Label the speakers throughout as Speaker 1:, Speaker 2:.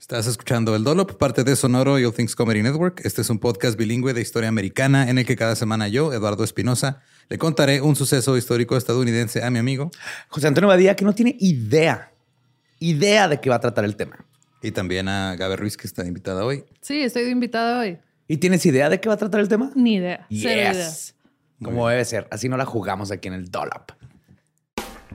Speaker 1: Estás escuchando El Dolop, parte de Sonoro y All Things Comedy Network. Este es un podcast bilingüe de historia americana en el que cada semana yo, Eduardo Espinosa, le contaré un suceso histórico estadounidense a mi amigo
Speaker 2: José Antonio Badía, que no tiene idea, idea de qué va a tratar el tema.
Speaker 1: y también a Gabe Ruiz, que está invitada hoy.
Speaker 3: Sí, estoy invitada hoy.
Speaker 2: ¿Y tienes idea de qué va a tratar el tema?
Speaker 3: Ni idea. Cero idea.
Speaker 2: Yes. Como debe ser. Así no la jugamos aquí en el Dollop.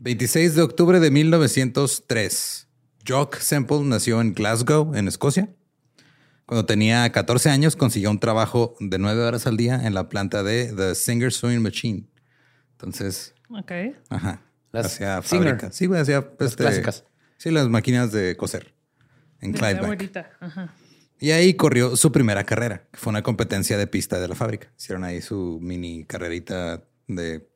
Speaker 1: ...26 de octubre de 1903... Jock Semple nació en Glasgow, en Escocia. Cuando tenía 14 años consiguió un trabajo de 9 horas al día en la planta de The Singer Sewing Machine. Entonces,
Speaker 3: Ok.
Speaker 1: ajá.
Speaker 2: Las
Speaker 1: hacía fábrica. Sí, güey, hacía
Speaker 2: Las
Speaker 1: este,
Speaker 2: clásicas.
Speaker 1: Sí, las máquinas de coser en
Speaker 3: De. Ajá.
Speaker 1: Y ahí corrió su primera carrera, que fue una competencia de pista de la fábrica. Hicieron ahí su mini carrerita de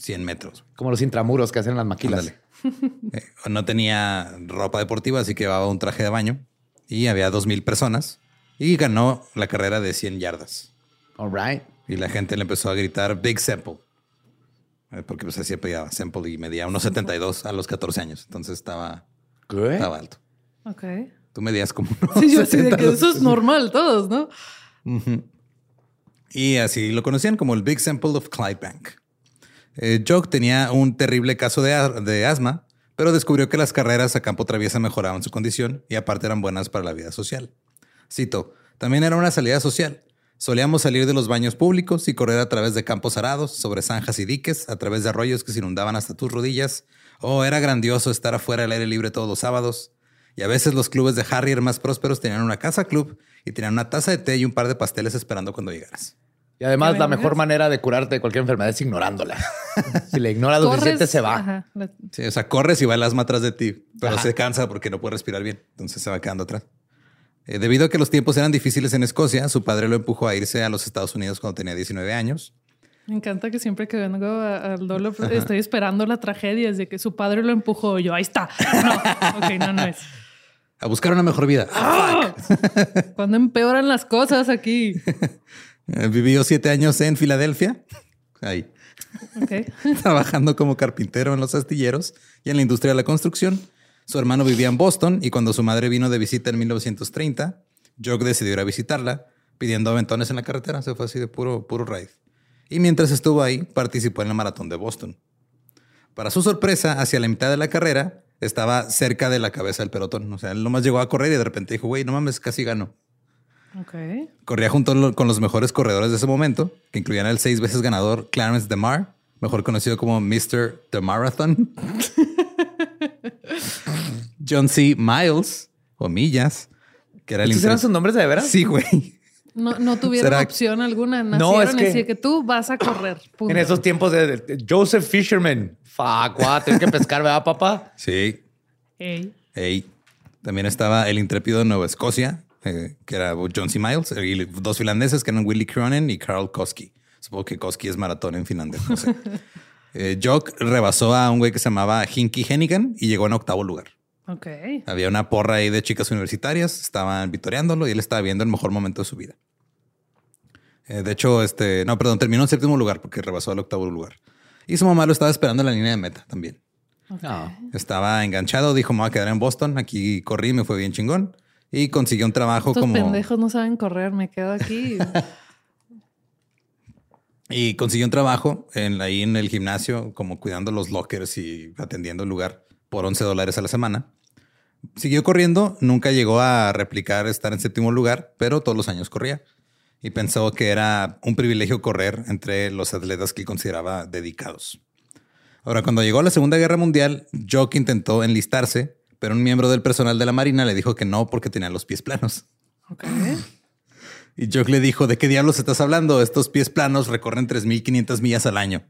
Speaker 1: 100 metros.
Speaker 2: Como los intramuros que hacen las maquilas.
Speaker 1: Eh, no tenía ropa deportiva, así que llevaba un traje de baño y había dos mil personas y ganó la carrera de 100 yardas.
Speaker 2: All right.
Speaker 1: Y la gente le empezó a gritar Big Semple. Eh, Porque pues así apellidaba Semple y medía unos 72 a los 14 años. Entonces estaba,
Speaker 2: ¿Qué?
Speaker 1: estaba alto.
Speaker 3: Ok.
Speaker 1: Tú medías como unos
Speaker 3: Sí, yo así de
Speaker 1: 70,
Speaker 3: que eso es normal, todos, ¿no?
Speaker 1: Y así lo conocían como el Big Sample of Clydebank. Eh, Jock tenía un terrible caso de, de asma, pero descubrió que las carreras a campo traviesa mejoraban su condición y aparte eran buenas para la vida social. Cito, también era una salida social. Solíamos salir de los baños públicos y correr a través de campos arados, sobre zanjas y diques, a través de arroyos que se inundaban hasta tus rodillas. Oh, era grandioso estar afuera al aire libre todos los sábados. Y a veces los clubes de Harrier más prósperos tenían una casa club y tenían una taza de té y un par de pasteles esperando cuando llegaras.
Speaker 2: Y además,
Speaker 3: ¿Que
Speaker 2: la
Speaker 3: me
Speaker 2: mejor manera de curarte de cualquier enfermedad es ignorándola. si le ignoras lo suficiente, se va.
Speaker 3: Ajá. La-
Speaker 1: Sí, o sea, corres y va el asma atrás de ti, pero
Speaker 2: Ajá.
Speaker 1: se cansa porque no puede respirar bien. Entonces se va quedando atrás. Eh, debido a que los tiempos eran difíciles en Escocia, su padre lo empujó a irse a los Estados Unidos cuando tenía 19 años.
Speaker 3: Me encanta que siempre que vengo a- al Dolo estoy esperando la tragedia desde que su padre lo empujó. Yo, ahí está. No, ok, no, no es.
Speaker 1: A buscar una mejor vida.
Speaker 3: ¡Ah! Cuando empeoran las cosas aquí.
Speaker 1: Eh, vivió siete años en Filadelfia, ahí,
Speaker 3: Ok.
Speaker 1: trabajando como carpintero en los astilleros y en la industria de la construcción. Su hermano vivía en Boston y cuando su madre vino de visita en 1930, Jock decidió ir a visitarla, pidiendo aventones en la carretera. Se fue así de puro, puro ride. Y mientras estuvo ahí, participó en la maratón de Boston. Para su sorpresa, hacia la mitad de la carrera, estaba cerca de la cabeza del pelotón. O sea, él nomás llegó a correr y de repente dijo, güey, no mames, casi ganó.
Speaker 3: Ok.
Speaker 1: Corría junto con los mejores corredores de ese momento, que incluían al seis veces ganador Clarence DeMar, mejor conocido como Mr. The Marathon. John C. Miles, o Millas, que era el
Speaker 2: ¿Estos eran sus nombres de veras?
Speaker 1: Sí, güey.
Speaker 3: No, no tuvieron
Speaker 1: ¿Será-
Speaker 3: opción alguna.
Speaker 2: No,
Speaker 3: Nacieron
Speaker 2: es
Speaker 3: y
Speaker 2: que-
Speaker 3: decía que tú vas a correr. punto.
Speaker 2: En esos tiempos de, de- Joseph Fisherman. Fuck, guau, tienes que pescar, ¿verdad, papá?
Speaker 1: Sí.
Speaker 3: Ey.
Speaker 1: Ey. También estaba el intrépido de Nueva Escocia, eh, que era John C. Miles, y dos finlandeses que eran Willy Cronin y Carl Koski. Supongo que Koski es maratón en finlandés, no sé. Eh, Jock rebasó a un güey que se llamaba Hinky Hennigan y llegó en octavo lugar.
Speaker 3: Ok.
Speaker 1: Había una porra ahí de chicas universitarias, estaban vitoreándolo y él estaba viendo el mejor momento de su vida. Eh, de hecho, este, no, perdón, terminó en séptimo lugar porque rebasó al octavo lugar. Y su mamá lo estaba esperando en la línea de meta también.
Speaker 2: No.
Speaker 1: Estaba enganchado, dijo, me voy a quedar en Boston. Aquí corrí, me fue bien chingón. Y consiguió un trabajo
Speaker 3: Estos
Speaker 1: como...
Speaker 3: pendejos no saben correr. Me quedo aquí.
Speaker 1: Y consiguió un trabajo en, ahí en el gimnasio, como cuidando los lockers y atendiendo el lugar por 11 dólares a la semana. Siguió corriendo, nunca llegó a replicar estar en séptimo lugar, pero todos los años corría. Y pensó que era un privilegio correr entre los atletas que consideraba dedicados. Ahora, cuando llegó a la Segunda Guerra Mundial, Jock intentó enlistarse, pero un miembro del personal de la Marina le dijo que no porque tenía los pies planos.
Speaker 3: Ok.
Speaker 1: Y Jock le dijo, ¿de qué diablos estás hablando? Estos pies planos recorren 3.500 millas al año.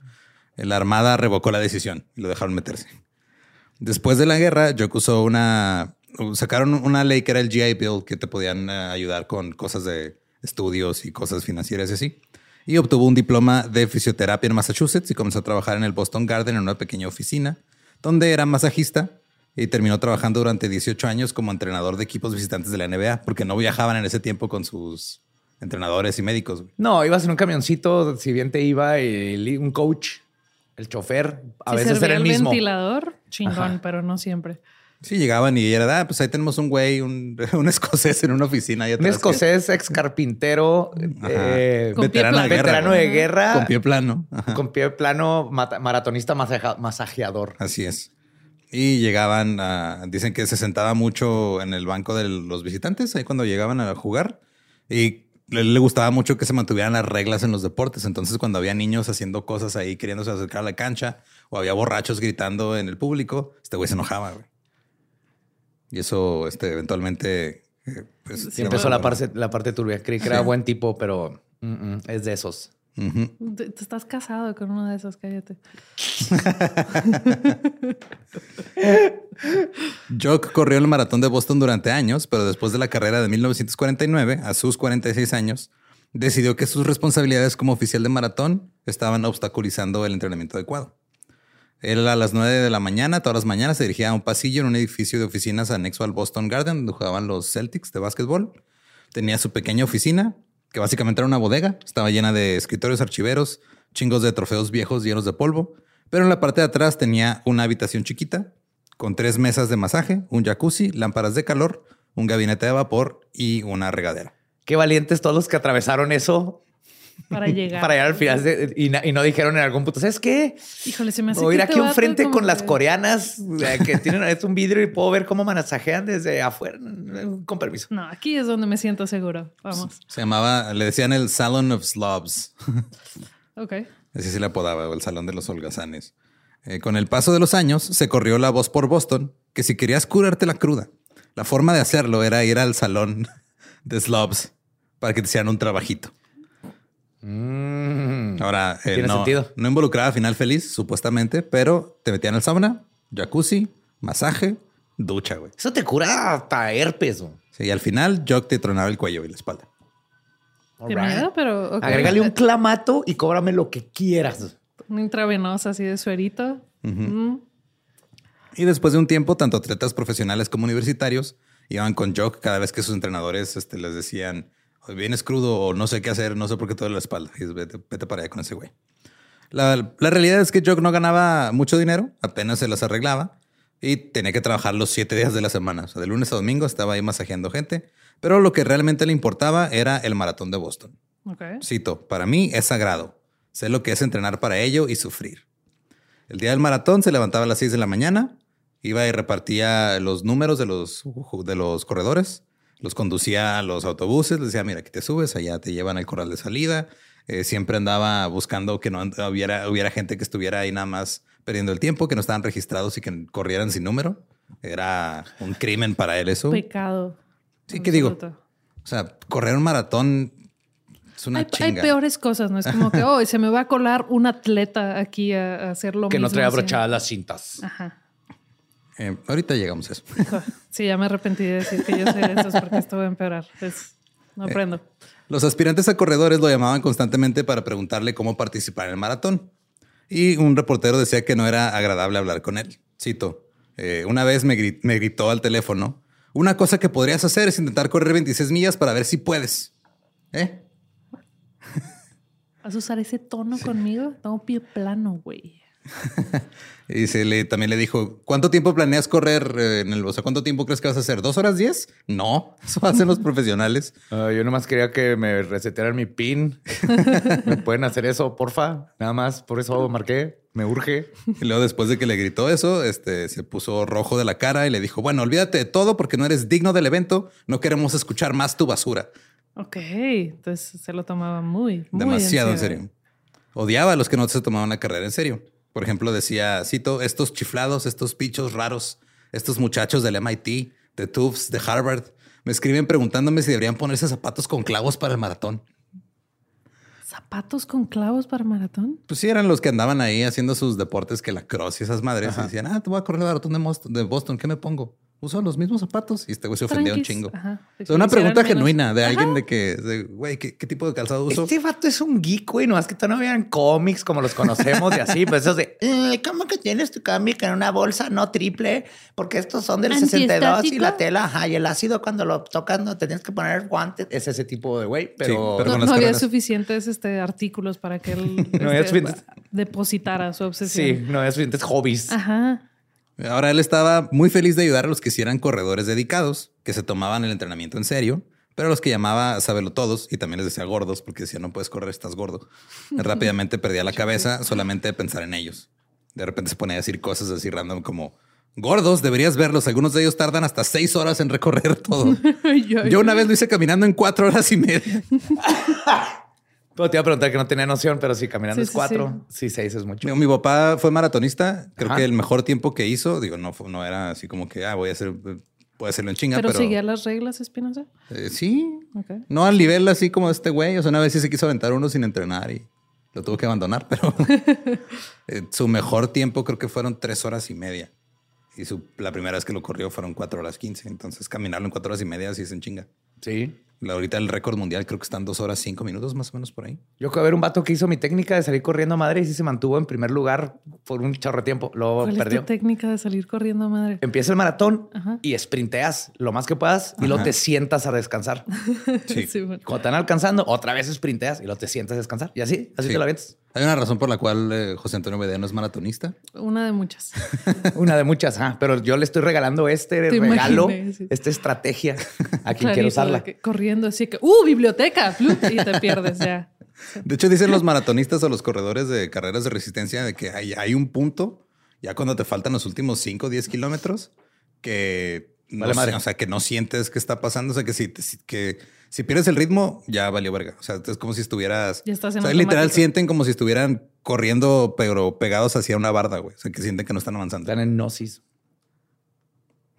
Speaker 1: La Armada revocó la decisión y lo dejaron meterse. Después de la guerra, Jock usó una... Sacaron una ley que era el GI Bill que te podían eh, ayudar con cosas de estudios y cosas financieras y así. Y obtuvo un diploma de fisioterapia en Massachusetts y comenzó a trabajar en el Boston Garden en una pequeña oficina donde era masajista y terminó trabajando durante 18 años como entrenador de equipos visitantes de la NBA porque no viajaban en ese tiempo con sus entrenadores y médicos. güey.
Speaker 2: No, ibas en un camioncito, si bien te iba el- un coach, el chofer, a veces era el
Speaker 3: el
Speaker 2: mismo.
Speaker 3: ventilador, chingón, pero no siempre.
Speaker 1: Sí, llegaban y era, ah, pues ahí tenemos un güey, un, un escocés en una oficina. ahí
Speaker 2: Un
Speaker 1: atrás
Speaker 2: escocés, ex carpintero, eh,
Speaker 1: veterano de guerra.
Speaker 2: veterano
Speaker 1: güey.
Speaker 2: de guerra,
Speaker 1: Con pie plano. Ajá.
Speaker 2: con pie plano, maratonista masajeador.
Speaker 1: Así es. Y llegaban, a- dicen que se sentaba mucho en el banco de los visitantes ahí cuando llegaban a jugar y le, gustaba mucho que se mantuvieran las reglas en los deportes. Entonces, cuando había niños haciendo cosas ahí queriéndose acercar a la cancha o había borrachos gritando en el público, este güey se enojaba. güey. Y eso, este, eventualmente. eh, pues,
Speaker 2: Sí, empezó la parte, la parte turbia. Creí que era buen tipo, pero mm, mm, es de esos.
Speaker 1: Ujú.
Speaker 3: Te, te estás casado con uno de esos, cállate.
Speaker 1: Jock corrió el maratón de Boston durante años, pero después de la carrera de 1949, a sus 46 años, decidió que sus responsabilidades como oficial de maratón estaban obstaculizando el entrenamiento adecuado. Él a las 9 de la mañana, todas las mañanas, se dirigía a un pasillo en un edificio de oficinas anexo al Boston Garden, donde jugaban los Celtics de básquetbol. Tenía su pequeña oficina, que básicamente era una bodega. Estaba llena de escritorios archiveros, chingos de trofeos viejos llenos de polvo. Pero en la parte de atrás tenía una habitación chiquita con tres mesas de masaje, un jacuzzi, lámparas de calor, un gabinete de vapor y una regadera.
Speaker 2: Qué valientes todos los que atravesaron eso
Speaker 3: Para llegar.
Speaker 2: para llegar al final de- y, na- y no dijeron en algún punto, ¿sabes qué?
Speaker 3: Híjole, se me hace
Speaker 2: Voy a ir
Speaker 3: que
Speaker 2: aquí
Speaker 3: este vato
Speaker 2: enfrente con las coreanas eh, que tienen es un vidrio y puedo ver cómo masajean desde afuera. Con permiso.
Speaker 3: No, aquí es donde me siento seguro. Vamos.
Speaker 1: Se llamaba, le decían el Salon of Slobs.
Speaker 3: Ok.
Speaker 1: Así se le apodaba, o el Salón de los Holgazanes. Eh, con el paso de los años, se corrió la voz por Boston que si querías curarte la cruda, la forma de hacerlo era ir al salón de slobs para que te hicieran un trabajito.
Speaker 2: Mm.
Speaker 1: Ahora, eh,
Speaker 2: Tiene
Speaker 1: no,
Speaker 2: sentido.
Speaker 1: no involucraba final feliz, supuestamente, pero te metían al sauna, jacuzzi, masaje, ducha, güey.
Speaker 2: Eso te cura hasta herpes. güey.
Speaker 1: Sí, y al final, Jock te tronaba el cuello y la espalda.
Speaker 3: Qué
Speaker 2: Alright.
Speaker 3: miedo, pero.
Speaker 2: Agrégale un clamato y cóbrame lo que quieras.
Speaker 3: Una intravenosa así de suerito. Mm.
Speaker 1: Y después de un tiempo, tanto atletas profesionales como universitarios iban con Jock cada vez que sus entrenadores este, les decían, "Hoy vienes crudo o no sé qué hacer, no sé por qué te duele la espalda. Y es, vete, vete para allá con ese güey. La, la realidad es que Jock no ganaba mucho dinero, apenas se las arreglaba y tenía que trabajar los siete días de la semana. O sea, de lunes a domingo estaba ahí masajeando gente, pero lo que realmente le importaba era el maratón de Boston. Cito, para mí es sagrado. Sé lo que es entrenar para ello y sufrir. El día del maratón se levantaba a las 6 de la mañana, iba y repartía los números de los, de los corredores, los conducía a los autobuses, les decía, mira, aquí te subes, allá te llevan al corral de salida. Eh, siempre andaba buscando que no hubiera, hubiera gente que estuviera ahí nada más perdiendo el tiempo, que no estaban registrados y que corrieran sin número. Era un crimen para él eso.
Speaker 3: Pecado.
Speaker 1: Sí, ¿qué digo? O sea, correr un maratón es una
Speaker 3: Hay, hay peores cosas, ¿no? Es como que, oh, se me va a colar un atleta aquí a, a hacer lo
Speaker 2: Que
Speaker 3: mismo.
Speaker 2: no trae abrochadas las cintas.
Speaker 3: Ajá.
Speaker 1: Eh, ahorita llegamos a eso.
Speaker 3: Sí, ya me arrepentí de decir que yo sé de esos porque esto va a empeorar. Es- no
Speaker 1: Eh,
Speaker 3: aprendo.
Speaker 1: Los aspirantes a corredores lo llamaban constantemente para preguntarle cómo participar en el maratón. Y un reportero decía que no era agradable hablar con él. Cito, "Eh, una vez me, me gritó al teléfono, una cosa que podrías hacer es intentar correr 26 millas para ver si puedes. ¿Eh?
Speaker 3: ¿Vas a usar ese tono conmigo? Tengo pie plano, güey.
Speaker 1: Y se le, también le dijo, ¿cuánto tiempo planeas correr eh, en el, o sea, cuánto tiempo crees que vas a hacer? ¿Dos horas diez? No, eso hacen los profesionales.
Speaker 4: Ah, yo nomás quería que me resetearan mi pin. ¿Me pueden hacer eso, porfa? Nada más, por eso marqué. Me urge.
Speaker 1: Y luego después de que le gritó eso, este se puso rojo de la cara y le dijo, bueno, olvídate de todo porque no eres digno del evento. No queremos escuchar más tu basura.
Speaker 3: Ok, entonces se lo tomaba muy, muy
Speaker 1: Demasiado en serio. Odiaba a los que no se tomaban la carrera en serio. Por ejemplo, decía, cito, estos chiflados, estos pichos raros, estos muchachos del MIT, de Tufts, de Harvard, me escriben preguntándome si deberían ponerse zapatos con clavos para el maratón.
Speaker 3: ¿Zapatos con clavos para maratón?
Speaker 1: Pues sí, eran los que andaban ahí haciendo sus deportes que la cross y esas madres. Y decían, ah, te voy a correr el maratón de Boston, de Boston, ¿qué me pongo? Uso los mismos zapatos. Y este güey se ofendió un chingo. Es una pregunta genuina de alguien de que, güey, ¿qué, tipo de calzado uso?
Speaker 4: Este vato es un geek, güey. No es que todavía no vean cómics como los conocemos y así. Pues eso de, eh, ¿cómo que tienes tu cómic en una bolsa no triple? Porque estos son del 62 y la tela, ajá, y el ácido cuando lo tocas no tenías que poner guantes. Es ese tipo de güey, pero,
Speaker 3: no, había suficientes este, artículos para que él este, depositara su obsesión.
Speaker 4: Sí, no había suficientes hobbies.
Speaker 3: Ajá.
Speaker 1: Ahora él estaba muy feliz de ayudar a los que hicieran corredores dedicados, que se tomaban el entrenamiento en serio, pero a los que llamaba sabelo todos y también les decía gordos porque decía no puedes correr, estás gordo. Rápidamente perdía la cabeza solamente de pensar en ellos. De repente se ponía a decir cosas así random como gordos, deberías verlos. Algunos de ellos tardan hasta seis horas en recorrer todo. Yo una vez lo hice caminando en cuatro horas y media.
Speaker 4: te iba a preguntar que no tenía noción, pero si caminando es cuatro, sí. seis es mucho.
Speaker 1: Mi, papá fue maratonista. Creo que el mejor tiempo que hizo, digo, no, no era así como que ah, voy a hacer, voy a hacerlo en chinga.
Speaker 3: Pero, seguía las reglas, Espinosa.
Speaker 1: Eh, sí. No al nivel así como este güey. O sea, una vez sí se quiso aventar uno sin entrenar y lo tuvo que abandonar, pero eh, su mejor tiempo creo que fueron tres horas y media. Y su, la primera vez que lo corrió fueron cuatro horas quince. Entonces caminarlo en cuatro horas y media sí es en chinga.
Speaker 4: Sí.
Speaker 1: Ahorita el récord mundial creo que están dos horas cinco minutos más o menos por ahí.
Speaker 4: Yo acabo de ver un vato que hizo mi técnica de salir corriendo a madre y sí se mantuvo en primer lugar por un chorro de tiempo. Luego
Speaker 3: ¿Cuál
Speaker 4: perdió.
Speaker 3: Es tu técnica de salir corriendo a madre?
Speaker 4: Empieza el maratón y sprinteas lo más que puedas y luego te sientas a descansar.
Speaker 1: Sí.
Speaker 4: Cuando te están alcanzando, otra vez sprinteas y luego te sientas a descansar. Y así, así te la avientas.
Speaker 1: ¿Hay una razón por la cual eh, José Antonio Medea no es maratonista?
Speaker 3: Una de muchas.
Speaker 4: una de muchas, ah, pero yo le estoy regalando este regalo, esta estrategia a quien quiero usarla.
Speaker 3: corriendo así que, ¡uh, biblioteca! Y te pierdes ya.
Speaker 1: De hecho, dicen los maratonistas o los corredores de carreras de resistencia de que hay, hay un punto, ya cuando te faltan los últimos 5 o 10 kilómetros, que no, o sea, que no sientes que está pasando. O sea, que si, que si pierdes el ritmo, ya valió verga. O sea, es como si estuvieras.
Speaker 3: Ya estás en
Speaker 1: o sea, literal sienten como si estuvieran corriendo, pero pegados hacia una barda, güey. O sea, que sienten que no están avanzando.
Speaker 4: Están en gnosis.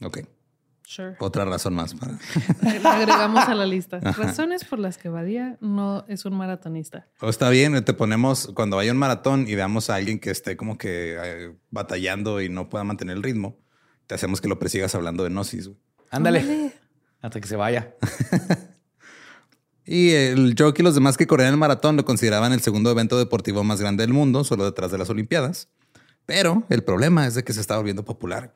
Speaker 1: Ok. Sure. Otra razón más para.
Speaker 3: agregamos a la lista. Razones por las que Badía no es un maratonista.
Speaker 1: O está bien, te ponemos cuando vaya un maratón y veamos a alguien que esté como que eh, batallando y no pueda mantener el ritmo, te hacemos que lo persigas hablando de gnosis.
Speaker 4: Ándale. Ándale. Hasta que se vaya.
Speaker 1: Y el jockey y los demás que corrían el maratón lo consideraban el segundo evento deportivo más grande del mundo, solo detrás de las Olimpiadas. Pero el problema es de que se estaba volviendo popular.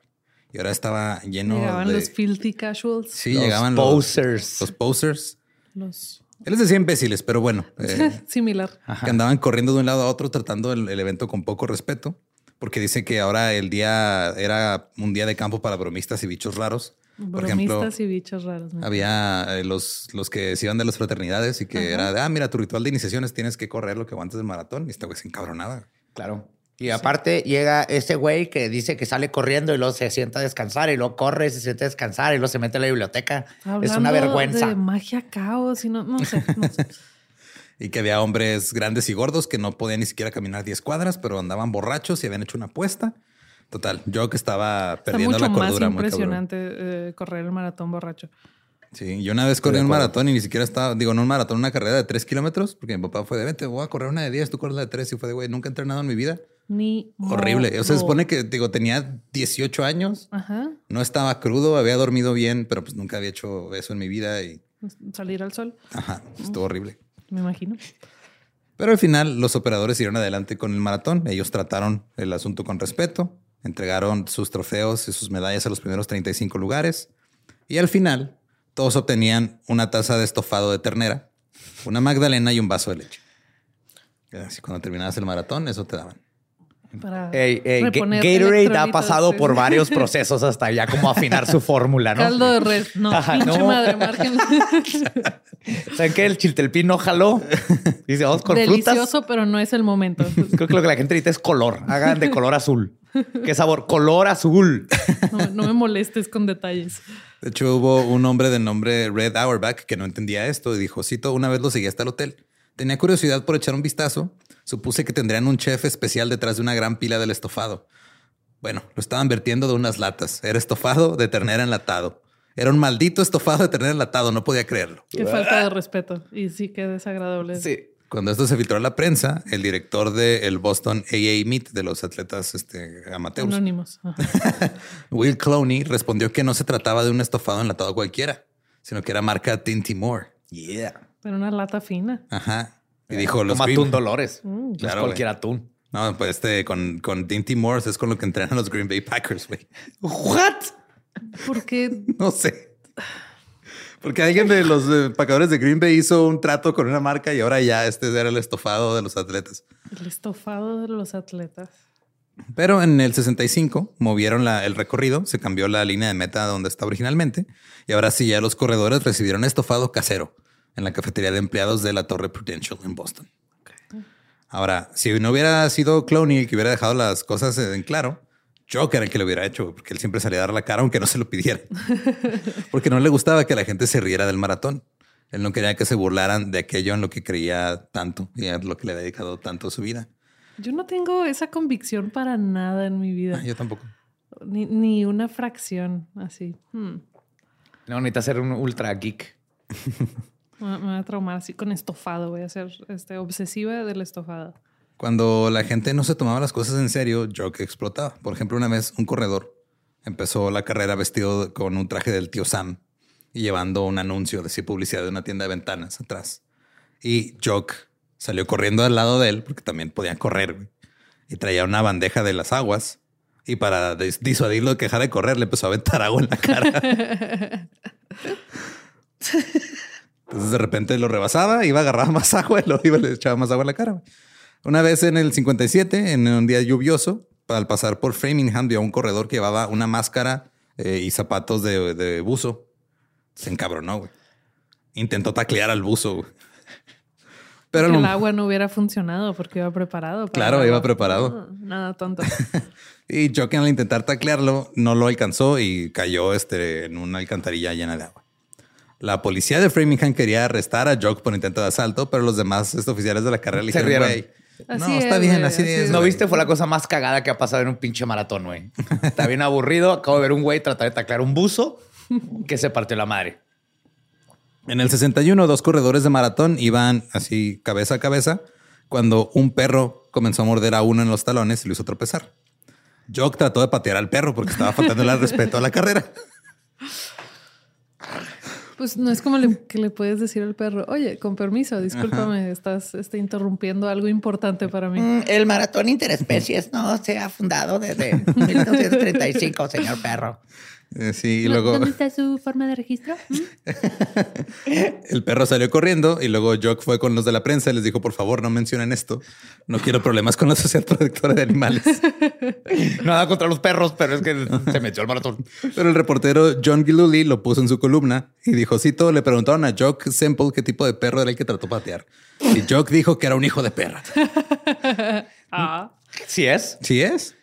Speaker 1: Y ahora estaba lleno
Speaker 3: llegaban los filthy casuals.
Speaker 1: Sí,
Speaker 4: los
Speaker 1: llegaban
Speaker 4: posers.
Speaker 1: Los, posers.
Speaker 3: Los...
Speaker 1: Él les decía imbéciles, pero bueno.
Speaker 3: Eh, Similar.
Speaker 1: Que andaban corriendo de un lado a otro tratando el, evento con poco respeto. Porque dice que ahora el día era un día de campo para bromistas y bichos raros.
Speaker 3: Por ejemplo, y bichos raros.
Speaker 1: Había eh, los, los que se iban de las fraternidades y que era de, ah, mira, tu ritual de iniciaciones tienes que correr lo que aguantes del maratón. Y esta güey se encabronaba.
Speaker 4: Claro. Y aparte llega ese güey que dice que sale corriendo y luego se sienta a descansar y luego corre, se sienta a descansar y luego se mete a la biblioteca. es una vergüenza.
Speaker 3: De magia caos y no, no sé. No sé.
Speaker 1: y que había hombres grandes y gordos que no podían ni siquiera caminar 10 cuadras, pero andaban borrachos y habían hecho una apuesta Total, yo que estaba perdiendo la cordura.
Speaker 3: Más impresionante eh, correr el maratón borracho.
Speaker 1: Sí, yo una vez corrí un maratón y ni siquiera estaba, digo, no un maratón, una carrera de tres kilómetros, porque mi papá fue de, vente, voy a correr una de 10, tú corres la de tres y fue de, güey, nunca he entrenado en mi vida.
Speaker 3: Ni
Speaker 1: Horrible. O sea, se supone que, digo, tenía 18 años,
Speaker 3: Ajá.
Speaker 1: no estaba crudo, había dormido bien, pero pues nunca había hecho eso en mi vida y...
Speaker 3: Salir al sol.
Speaker 1: Ajá, estuvo horrible.
Speaker 3: Me imagino.
Speaker 1: Pero al final los operadores siguieron adelante con el maratón. Ellos trataron el asunto con respeto. Entregaron sus trofeos y sus medallas a los primeros 35 lugares. Y al final, todos obtenían una taza de estofado de ternera, una magdalena y un vaso de leche. Cuando terminabas el maratón, eso te daban.
Speaker 3: Para
Speaker 4: Ey, ey, Ga-
Speaker 3: reponer
Speaker 4: Gatorade ha pasado
Speaker 3: sí.
Speaker 4: por varios procesos hasta ya como afinar su fórmula, ¿no?
Speaker 3: Caldo de res. No,
Speaker 4: Ajá,
Speaker 3: pinche
Speaker 4: no.
Speaker 3: madre, márquenlo.
Speaker 4: ¿Saben qué? El chiltelpín no jaló. Dice, vamos con
Speaker 3: Delicioso,
Speaker 4: frutas.
Speaker 3: pero no es el momento.
Speaker 4: Creo que lo que la gente necesita es color. Hagan de color azul. ¿Qué sabor? Color azul.
Speaker 3: No, no me molestes con detalles.
Speaker 1: De hecho, hubo un hombre de nombre Red Auerbach que no entendía esto y dijo, cito, una vez lo seguí hasta el hotel. Tenía curiosidad por echar un vistazo. Supuse que tendrían un chef especial detrás de una gran pila del estofado. Bueno, lo estaban vertiendo de unas latas. Era estofado de ternera enlatado. Era un maldito estofado de ternera enlatado. No podía creerlo.
Speaker 3: Qué falta de respeto. Y sí, qué desagradable.
Speaker 4: Sí.
Speaker 1: Cuando esto se filtró a la prensa, el director del Boston AA Meet de los atletas este, amateurs,
Speaker 3: Anónimos.
Speaker 1: Will Clowney, respondió que no se trataba de un estofado enlatado cualquiera, sino que era marca Tinty Moore.
Speaker 4: Yeah.
Speaker 3: Pero una lata fina.
Speaker 1: Ajá. Y dijo los
Speaker 4: Como atún Dolores.
Speaker 3: Mm.
Speaker 4: No es cualquier
Speaker 1: güey.
Speaker 4: atún.
Speaker 1: No, pues este con, con Dinty Morse es con lo que entrenan los Green Bay Packers, güey.
Speaker 4: What?
Speaker 3: Porque
Speaker 1: No sé. Porque alguien de los eh, pacadores de Green Bay hizo un trato con una marca y ahora ya este era el estofado de los atletas.
Speaker 3: el estofado de los atletas.
Speaker 1: Pero en el 65 movieron la- el recorrido, se cambió la línea de meta donde está originalmente y ahora sí ya los corredores recibieron estofado casero en la cafetería de empleados de la Torre Prudential en Boston. Ahora, si no hubiera sido Clowney el que hubiera dejado las cosas en claro, Joker era el que lo hubiera hecho, porque él siempre salía a dar la cara aunque no se lo pidiera. porque no le gustaba que la gente se riera del maratón. Él no quería que se burlaran de aquello en lo que creía tanto y a lo que le ha dedicado tanto su vida.
Speaker 3: Yo no tengo esa convicción para nada en mi vida.
Speaker 1: Ah, yo tampoco.
Speaker 3: Ni, ni una fracción así. Hmm.
Speaker 4: No, necesita ser un ultra geek.
Speaker 3: Me, me voy a traumar así con estofado. Voy a ser este, obsesiva del estofado.
Speaker 1: Cuando la gente no se tomaba las cosas en serio, Jock explotaba. Por ejemplo, una vez un corredor empezó la carrera vestido con un traje del tío Sam y llevando un anuncio de sí, publicidad de una tienda de ventanas atrás. Y Jock salió corriendo al lado de él porque también podían correr güey, y traía una bandeja de las aguas. Y para dis- disuadirlo de que de correr, le empezó a aventar agua en la cara. Entonces de repente lo rebasaba, iba a agarrar más agua y lo iba le echaba más agua en la cara. Una vez en el 57, en un día lluvioso, al pasar por Framingham, vio a un corredor que llevaba una máscara eh, y zapatos de, de buzo. Se encabronó, güey. Intentó taclear al buzo, güey. Pero
Speaker 3: el agua no hubiera funcionado porque iba preparado. para
Speaker 1: Claro, iba preparado.
Speaker 3: Nada tonto.
Speaker 1: y Joken al intentar taclearlo no lo alcanzó y cayó este, en una alcantarilla llena de agua. La policía de Framingham quería arrestar a Jock por intento de asalto, pero los demás este, oficiales de la carrera le dijeron, güey, no, está
Speaker 3: es,
Speaker 1: bien,
Speaker 3: güey,
Speaker 1: así,
Speaker 3: así
Speaker 1: es.
Speaker 3: es.
Speaker 4: ¿No
Speaker 1: güey".
Speaker 4: viste? Fue la cosa más cagada que ha pasado en un pinche maratón, güey. Está bien aburrido. Acabo de ver un güey tratar de taclear un buzo que se partió la madre.
Speaker 1: En el 61, dos corredores de maratón iban así cabeza a cabeza cuando un perro comenzó a morder a uno en los talones y lo hizo tropezar. Jock trató de patear al perro porque estaba faltando el respeto a la carrera.
Speaker 3: Pues no es como le- que le puedes decir al perro, oye, con permiso, discúlpame, estás este, interrumpiendo algo importante para mí.
Speaker 4: Mm, El maratón interespecies no se ha fundado desde 1935, señor perro.
Speaker 1: Eh, sí, y luego
Speaker 3: ¿Dónde está su forma de registro? ¿Mm?
Speaker 1: el perro salió corriendo y luego Jock fue con los de la prensa y les dijo, por favor, no mencionen esto. No quiero problemas con la Sociedad Protectora de Animales.
Speaker 4: Nada contra los perros, pero es que se metió al maratón.
Speaker 1: Pero el reportero John Gillooly lo puso en su columna y dijo, cito, le preguntaron a Jock Semple qué tipo de perro era el que trató de patear. Y Jock dijo que era un hijo de perra.
Speaker 3: Ah,
Speaker 4: Sí es.
Speaker 1: Sí es.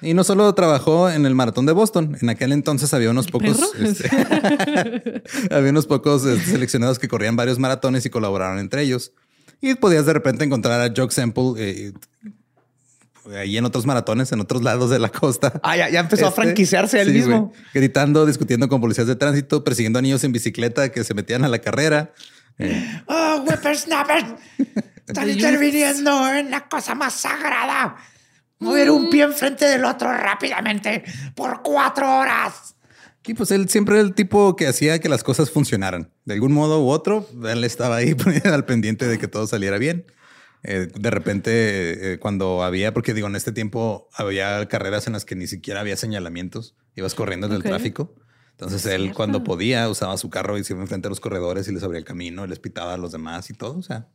Speaker 1: Y no solo trabajó en el maratón de Boston, en aquel entonces había unos pocos, este, había unos pocos este, seleccionados que corrían varios maratones y colaboraron entre ellos. Y podías de repente encontrar a Jock Semple eh, ahí en otros maratones, en otros lados de la costa.
Speaker 4: Ah, ya, ya empezó a
Speaker 1: Este,
Speaker 4: franquiciarse él
Speaker 1: sí,
Speaker 4: mismo.
Speaker 1: güey. Gritando, discutiendo con policías de tránsito, persiguiendo a niños en bicicleta que se metían a la carrera. Eh,
Speaker 4: Oh, whippersnapper. Están interviniendo en la cosa más sagrada. Mover un pie enfrente del otro rápidamente por cuatro horas.
Speaker 1: Y pues él siempre era el tipo que hacía que las cosas funcionaran. De algún modo u otro, él estaba ahí al pendiente de que todo saliera bien. Eh, de repente, eh, cuando había, porque digo, en este tiempo había carreras en las que ni siquiera había señalamientos, ibas corriendo en el tráfico. Entonces él, cuando podía, usaba su carro y se iba enfrente a los corredores y les abría el camino y les pitaba a los demás y todo. O sea,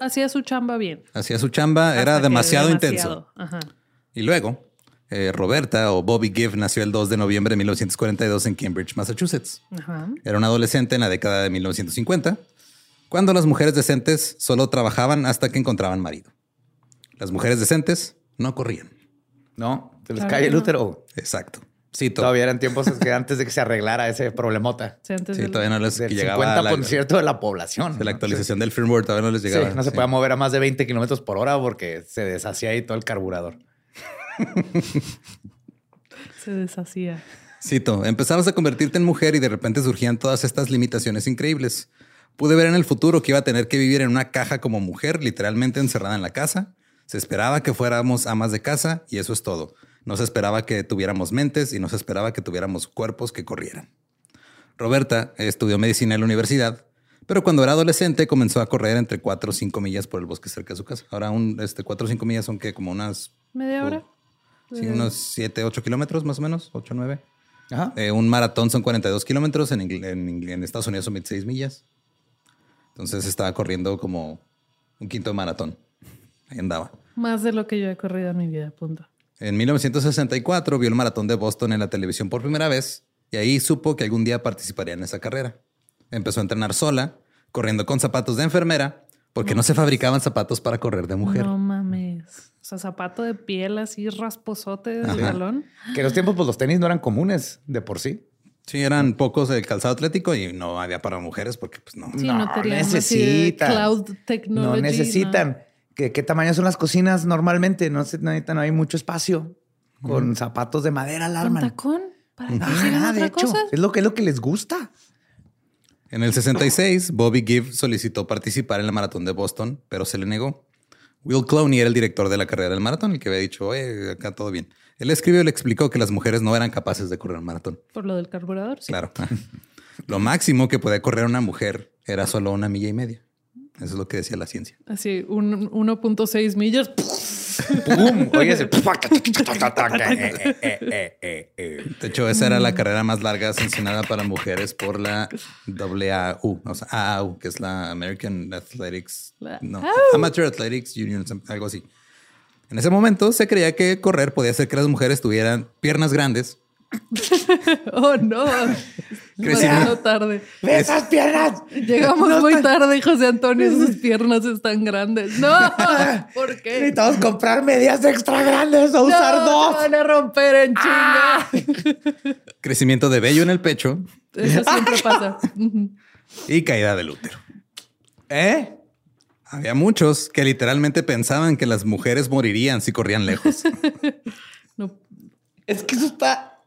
Speaker 3: Hacía su chamba bien.
Speaker 1: Hacía su chamba, era
Speaker 3: Hasta
Speaker 1: demasiado,
Speaker 3: demasiado.
Speaker 1: intenso.
Speaker 3: Ajá.
Speaker 1: Y luego, eh, Roberta o Bobby Gibb nació el 2 de noviembre de 1942 en Cambridge, Massachusetts.
Speaker 3: Ajá.
Speaker 1: Era una adolescente en la década de 1950, cuando las mujeres decentes solo trabajaban hasta que encontraban marido. Las mujeres decentes no corrían.
Speaker 4: No, se les
Speaker 3: Claro
Speaker 4: cae el útero.
Speaker 1: Exacto. Sí, to-
Speaker 4: Todavía eran tiempos que antes de que se arreglara ese problemota.
Speaker 3: Sí, antes
Speaker 1: sí,
Speaker 3: del-
Speaker 1: todavía no les
Speaker 4: Del
Speaker 1: llegaba la,
Speaker 4: 50% de la población.
Speaker 1: de la
Speaker 4: ¿no?
Speaker 1: actualización del firmware, todavía no les
Speaker 4: Sí,
Speaker 1: llegaba.
Speaker 4: no se
Speaker 1: Sí.
Speaker 4: podía mover a más de 20 kilómetros por hora porque se deshacía ahí todo el carburador.
Speaker 3: se deshacía.
Speaker 1: Cito, empezabas a convertirte en mujer y de repente surgían todas estas limitaciones increíbles. Pude ver en el futuro que iba a tener que vivir en una caja como mujer, literalmente encerrada en la casa. Se esperaba que fuéramos amas de casa y eso es todo. No se esperaba que tuviéramos mentes y no se esperaba que tuviéramos cuerpos que corrieran. Roberta estudió medicina en la universidad, pero cuando era adolescente comenzó a correr entre 4 o 5 millas por el bosque cerca de su casa. Ahora, un, este, 4 o 5 millas son que como unas,
Speaker 3: ¿Media hora?
Speaker 1: sí, unos 7, 8 kilómetros más o menos, 8, 9.
Speaker 4: Ajá.
Speaker 1: Eh, un maratón son 42 kilómetros, en, en en Estados Unidos son 26 millas. Entonces estaba corriendo como un quinto de maratón. Ahí andaba.
Speaker 3: Más de lo que yo he corrido en mi vida, punto.
Speaker 1: En 1964 vio el maratón de Boston en la televisión por primera vez y ahí supo que algún día participaría en esa carrera. Empezó a entrenar sola, corriendo con zapatos de enfermera, porque no se fabricaban zapatos para correr de mujer.
Speaker 3: No mames. O sea, zapato de piel así rasposote del talón.
Speaker 4: Que en los tiempos, pues los tenis no eran comunes de por sí.
Speaker 1: Sí, eran pocos el calzado atlético y no había para mujeres porque pues no.
Speaker 3: Sí, no,
Speaker 4: No
Speaker 3: de
Speaker 4: necesitan.
Speaker 3: cloud technology.
Speaker 4: No necesitan. ¿Qué, qué tamaño son las cocinas normalmente? No se necesitan, no hay mucho espacio. Con zapatos de madera
Speaker 3: ¿Con
Speaker 4: alarman.
Speaker 3: tacón? ¿Para
Speaker 4: Ajá,
Speaker 3: hicieran
Speaker 4: de
Speaker 3: otra
Speaker 4: hecho,
Speaker 3: cosa?
Speaker 4: es lo que es lo que les gusta.
Speaker 1: En el 66, Bobby Gibb solicitó participar en la maratón de Boston, pero se le negó. Will Clowney era el director de la carrera del maratón, el que había dicho, oye, acá todo bien. Él escribió y le explicó que las mujeres no eran capaces de correr un maratón.
Speaker 3: Por lo del carburador, sí.
Speaker 1: Claro. lo máximo que podía correr una mujer era solo una milla y media. Eso es lo que decía la ciencia.
Speaker 3: Así, un 1.6 millas.
Speaker 4: ¡Pum! Oye, ese-.
Speaker 1: De hecho, esa era la carrera más larga sancionada para mujeres por la AAU, o sea, AAU, que es la American Athletics, no, Amateur Athletics Union, algo así. En ese momento se creía que correr podía hacer que las mujeres tuvieran piernas grandes,
Speaker 3: Oh, no. Demasiado tarde.
Speaker 4: ¡Ve esas piernas!
Speaker 3: Llegamos muy tarde, José Antonio. Sus piernas están grandes. No, ¿por qué?
Speaker 4: Necesitamos comprar medias extra grandes o usar dos.
Speaker 3: se van a romper en chinga.
Speaker 1: crecimiento de vello en el pecho
Speaker 3: Eso siempre pasa.
Speaker 1: Y caída del útero.
Speaker 4: ¿Eh?
Speaker 1: Había muchos que literalmente pensaban que las mujeres morirían si corrían lejos.
Speaker 3: No,
Speaker 4: Es que eso está.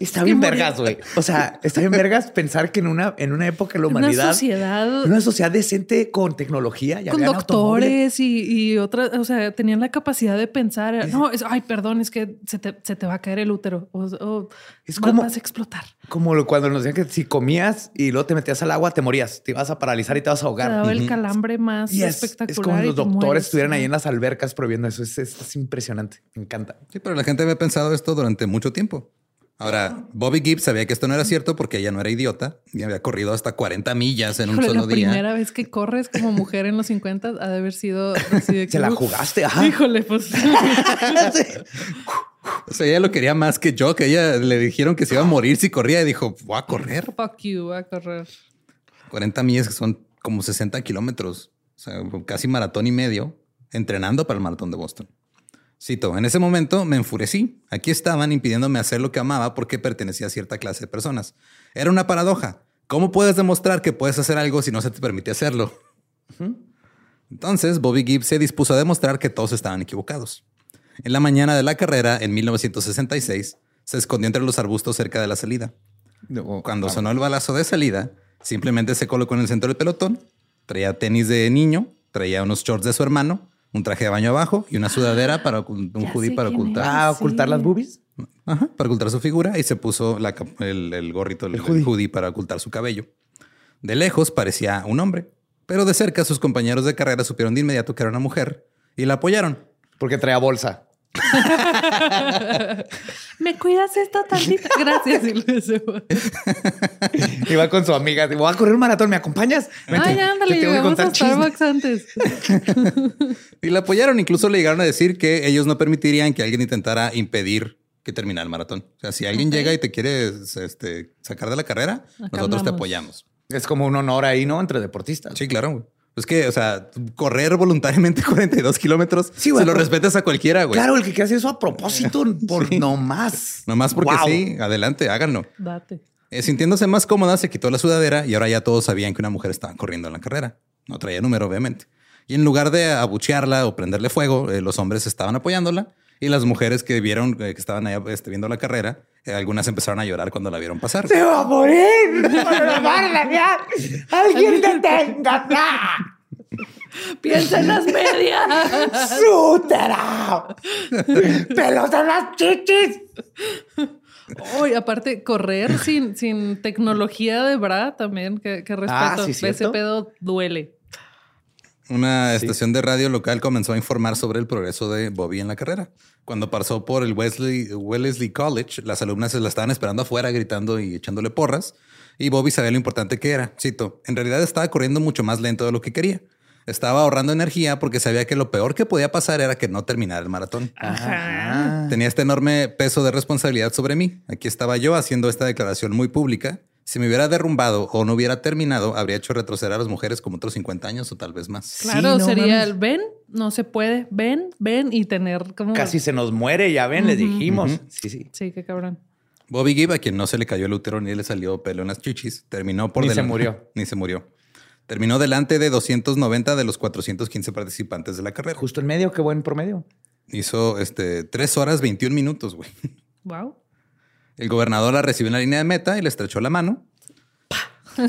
Speaker 4: Está bien vergas, güey. O sea, está bien vergas pensar que en una, en una época de la
Speaker 3: una
Speaker 4: humanidad.
Speaker 3: sociedad
Speaker 4: en una sociedad decente con tecnología. ya
Speaker 3: con doctores y, y otras, o sea, tenían la capacidad de pensar, no, es, ay, perdón, es que se te, se te va a caer el útero o, o
Speaker 4: Es
Speaker 3: va-
Speaker 4: como-
Speaker 3: vas a explotar.
Speaker 4: Como cuando nos decían que si comías y luego te metías al agua, te morías, te ibas a paralizar y te vas a
Speaker 3: Te
Speaker 4: ahogar.
Speaker 3: daba el calambre más
Speaker 4: Y es,
Speaker 3: espectacular.
Speaker 4: es como los
Speaker 3: te
Speaker 4: doctores
Speaker 3: mueres.
Speaker 4: estuvieran ahí en las albercas prohibiendo eso. Es, es- es impresionante. Me encanta.
Speaker 1: Sí, pero la gente había pensado esto durante mucho tiempo. Ahora, Bobby Gibbs sabía que esto no era cierto porque ella no era idiota y había corrido hasta 40 millas en un
Speaker 3: Híjole,
Speaker 1: solo
Speaker 3: la
Speaker 1: día.
Speaker 3: primera vez que corres como mujer en los 50 ha de haber sido así de que,
Speaker 4: Se la jugaste. Ajá.
Speaker 3: Híjole, pues
Speaker 1: O sea, ella lo quería más que yo, que ella le dijeron que se iba a morir si corría y dijo, voy a correr.
Speaker 3: fuck you, voy a correr.
Speaker 1: 40 millas que son como 60 kilómetros, o sea, casi maratón y medio, entrenando para el maratón de Boston. Cito, en ese momento me enfurecí. Aquí estaban impidiéndome hacer lo que amaba porque pertenecía a cierta clase de personas. Era una paradoja. ¿Cómo puedes demostrar que puedes hacer algo si no se te permite hacerlo? Entonces, Bobby Gibbs se dispuso a demostrar que todos estaban equivocados. En la mañana de la carrera, en 1966, se escondió entre los arbustos cerca de la salida.
Speaker 4: No,
Speaker 1: Cuando sonó el balazo de salida, simplemente se colocó en el centro del pelotón, traía tenis de niño, traía unos shorts de su hermano, un traje de baño abajo y una sudadera para ocult- un
Speaker 3: Ya
Speaker 1: hoodie para ocultar,
Speaker 4: Ah,
Speaker 3: Sí.
Speaker 4: ocultar las boobies.
Speaker 1: Ajá, para ocultar su figura y se puso la el, el gorrito, el,
Speaker 4: El
Speaker 1: el
Speaker 4: hoodie.
Speaker 1: hoodie para ocultar su cabello. De lejos parecía un hombre, pero de cerca sus compañeros de carrera supieron de inmediato que era una mujer y la apoyaron.
Speaker 4: Porque traía bolsa.
Speaker 3: ¿Me cuidas esto tantito? Gracias. Y va.
Speaker 4: Iba con su amiga. Voy a correr un maratón. ¿Me acompañas? Vente,
Speaker 3: Ay,
Speaker 4: te
Speaker 3: ándale,
Speaker 4: tengo que
Speaker 3: llegamos a. Starbucks antes.
Speaker 1: Y la apoyaron. Incluso le llegaron a decir que ellos no permitirían que alguien intentara impedir que terminara el maratón. O sea, si alguien llega y te quiere este, sacar de la carrera,
Speaker 3: Acá
Speaker 1: nosotros te apoyamos.
Speaker 4: Es como un honor ahí, ¿no? Entre deportistas.
Speaker 1: Sí, claro. Es que, o sea, correr voluntariamente 42 kilómetros,
Speaker 4: Sí, güey,
Speaker 1: se lo respetas a cualquiera, güey.
Speaker 4: Claro, el que hacer eso a propósito por
Speaker 1: Sí.
Speaker 4: no más.
Speaker 1: Nomás porque
Speaker 4: Wow.
Speaker 1: sí, adelante, háganlo.
Speaker 3: Date.
Speaker 1: Eh, sintiéndose más cómoda, se quitó la sudadera y ahora ya todos sabían que una mujer estaba corriendo en la carrera. No traía número, obviamente. Y en lugar de abuchearla o prenderle fuego, eh, los hombres estaban apoyándola y las mujeres que vieron eh, que estaban ahí este, viendo la carrera, algunas empezaron a llorar cuando la vieron pasar.
Speaker 4: ¡Se va a morir! ¡Alguien detenga!
Speaker 3: Piensa en las medias.
Speaker 4: ¡Sútera! ¡Pelos en las chichis!
Speaker 3: Uy, aparte, correr sin, sin tecnología de bra también, que, que respeto.
Speaker 4: Ah, sí,
Speaker 3: Ese pedo duele.
Speaker 1: Una estación de radio local comenzó a informar sobre el progreso de Bobby en la carrera. Cuando pasó por el Wesley, Wellesley College, las alumnas se la estaban esperando afuera gritando y echándole porras. Y Bobby sabía lo importante que era. Cito, en realidad estaba corriendo mucho más lento de lo que quería. Estaba ahorrando energía porque sabía que lo peor que podía pasar era que no terminara el maratón.
Speaker 3: Ajá.
Speaker 1: Tenía este enorme peso de responsabilidad sobre mí. Aquí estaba yo haciendo esta declaración muy pública. Si me hubiera derrumbado o no hubiera terminado, habría hecho retroceder a las mujeres como otros 50 años o tal vez más.
Speaker 3: Claro,
Speaker 4: no
Speaker 3: sería
Speaker 4: mames.
Speaker 3: el ven, no se puede, ven, ven y tener como.
Speaker 4: Casi se nos muere, ya ven, le
Speaker 3: Ujú.
Speaker 4: dijimos. Sí, sí.
Speaker 3: Sí, qué cabrón.
Speaker 1: Bobby Gibb, a quien no se le cayó el útero ni le salió pelo en las chichis, terminó por
Speaker 4: Ni se murió.
Speaker 1: ni se murió. Terminó delante de 290 de los 415 participantes de la carrera.
Speaker 4: Justo en medio, qué buen promedio.
Speaker 1: Hizo este 3 horas 21 minutos, güey.
Speaker 3: Wow.
Speaker 1: El gobernador la recibió en la línea de meta y le estrechó la mano.